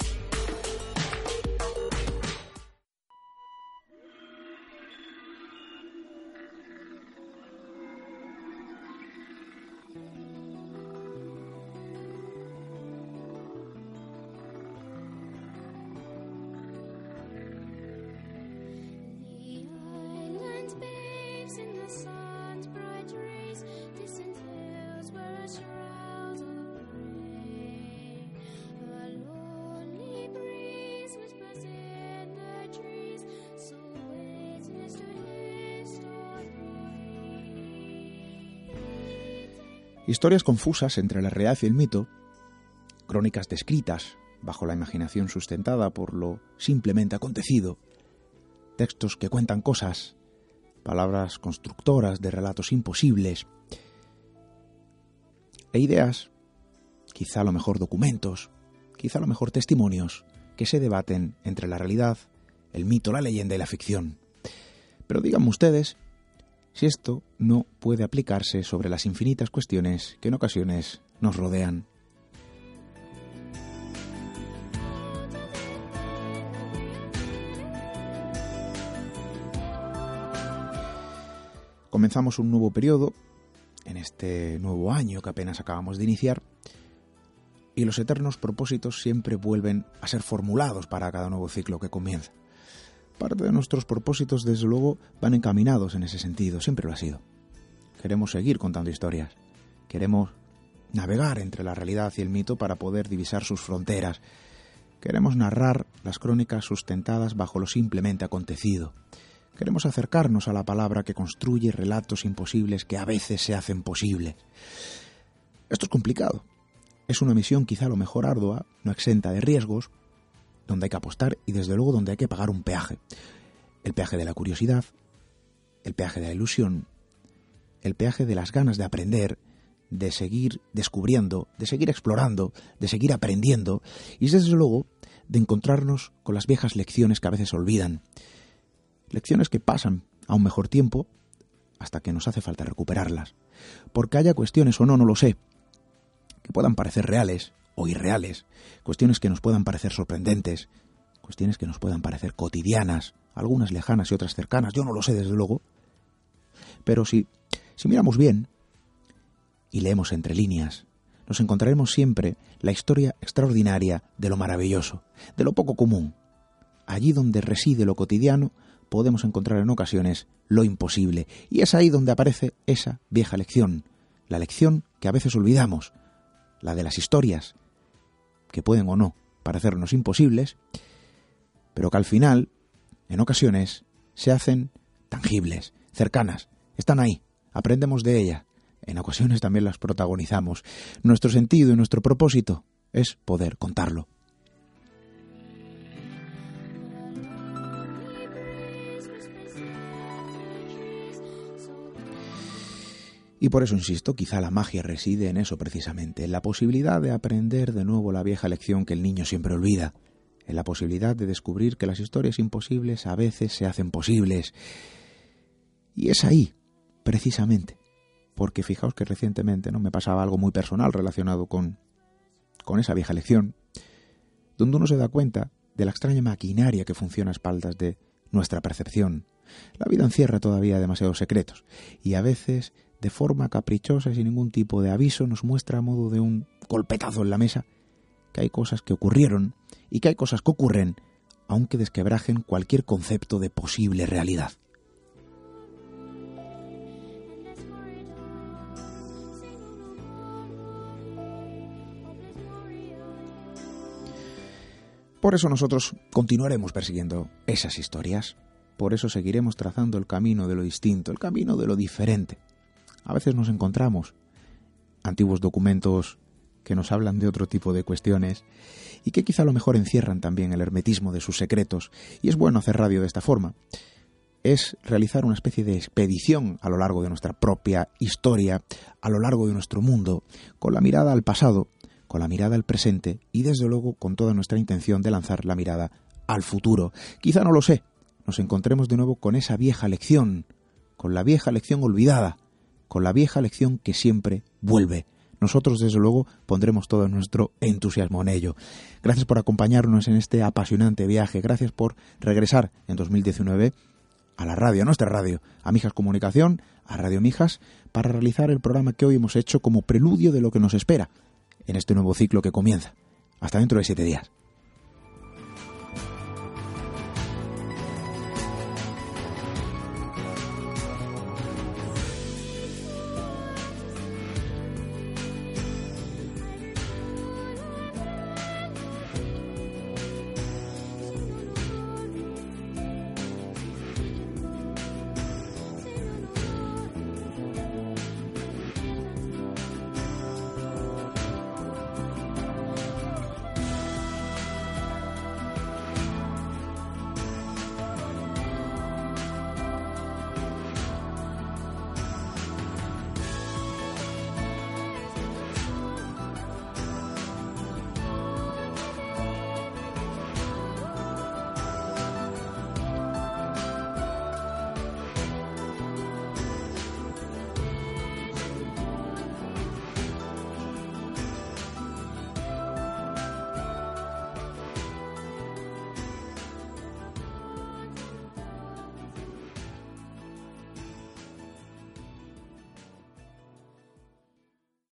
S1: Historias confusas entre la realidad y el mito, crónicas descritas bajo la imaginación sustentada por lo simplemente acontecido, textos que cuentan cosas, palabras constructoras de relatos imposibles, e ideas, quizá a lo mejor documentos, quizá a lo mejor testimonios, que se debaten entre la realidad, el mito, la leyenda y la ficción. Pero díganme ustedes si esto no puede aplicarse sobre las infinitas cuestiones que en ocasiones nos rodean. Comenzamos un nuevo periodo en este nuevo año que apenas acabamos de iniciar y los eternos propósitos siempre vuelven a ser formulados para cada nuevo ciclo que comienza. Parte de nuestros propósitos, desde luego, van encaminados en ese sentido, siempre lo ha sido. Queremos seguir contando historias, queremos navegar entre la realidad y el mito para poder divisar sus fronteras, queremos narrar las crónicas sustentadas bajo lo simplemente acontecido, queremos acercarnos a la palabra que construye relatos imposibles que a veces se hacen posibles. Esto es complicado, es una misión quizá lo mejor ardua, no exenta de riesgos, donde hay que apostar y desde luego donde hay que pagar un peaje. El peaje de la curiosidad, el peaje de la ilusión, el peaje de las ganas de aprender, de seguir descubriendo, de seguir explorando, de seguir aprendiendo y desde luego de encontrarnos con las viejas lecciones que a veces olvidan. Lecciones que pasan a un mejor tiempo hasta que nos hace falta recuperarlas. Porque haya cuestiones o no, no lo sé, que puedan parecer reales o irreales, cuestiones que nos puedan parecer sorprendentes, cuestiones que nos puedan parecer cotidianas, algunas lejanas y otras cercanas, yo no lo sé desde luego, pero si, si miramos bien y leemos entre líneas, nos encontraremos siempre la historia extraordinaria de lo maravilloso, de lo poco común. Allí donde reside lo cotidiano, podemos encontrar en ocasiones lo imposible, y es ahí donde aparece esa vieja lección, la lección que a veces olvidamos, la de las historias, que pueden o no parecernos imposibles, pero que al final, en ocasiones, se hacen tangibles, cercanas, están ahí, aprendemos de ellas, en ocasiones también las protagonizamos. Nuestro sentido y nuestro propósito es poder contarlo. Y por eso insisto, quizá la magia reside en eso precisamente, en la posibilidad de aprender de nuevo la vieja lección que el niño siempre olvida, en la posibilidad de descubrir que las historias imposibles a veces se hacen posibles. Y es ahí, precisamente, porque fijaos que recientemente no me pasaba algo muy personal relacionado con con esa vieja lección, donde uno se da cuenta de la extraña maquinaria que funciona a espaldas de nuestra percepción. La vida encierra todavía demasiados secretos y a veces de forma caprichosa y sin ningún tipo de aviso, nos muestra a modo de un golpetazo en la mesa que hay cosas que ocurrieron y que hay cosas que ocurren aunque desquebrajen cualquier concepto de posible realidad. Por eso nosotros continuaremos persiguiendo esas historias, por eso seguiremos trazando el camino de lo distinto, el camino de lo diferente, a veces nos encontramos antiguos documentos que nos hablan de otro tipo de cuestiones y que quizá a lo mejor encierran también el hermetismo de sus secretos, y es bueno hacer radio de esta forma. Es realizar una especie de expedición a lo largo de nuestra propia historia, a lo largo de nuestro mundo, con la mirada al pasado, con la mirada al presente y desde luego con toda nuestra intención de lanzar la mirada al futuro. Quizá no lo sé, nos encontremos de nuevo con esa vieja lección, con la vieja lección olvidada, con la vieja lección que siempre vuelve. Nosotros, desde luego, pondremos todo nuestro entusiasmo en ello. Gracias por acompañarnos en este apasionante viaje. Gracias por regresar en 2019 a la radio, a nuestra radio, a Mijas Comunicación, a Radio Mijas, para realizar el programa que hoy hemos hecho como preludio de lo que nos espera en este nuevo ciclo que comienza. Hasta dentro de siete días.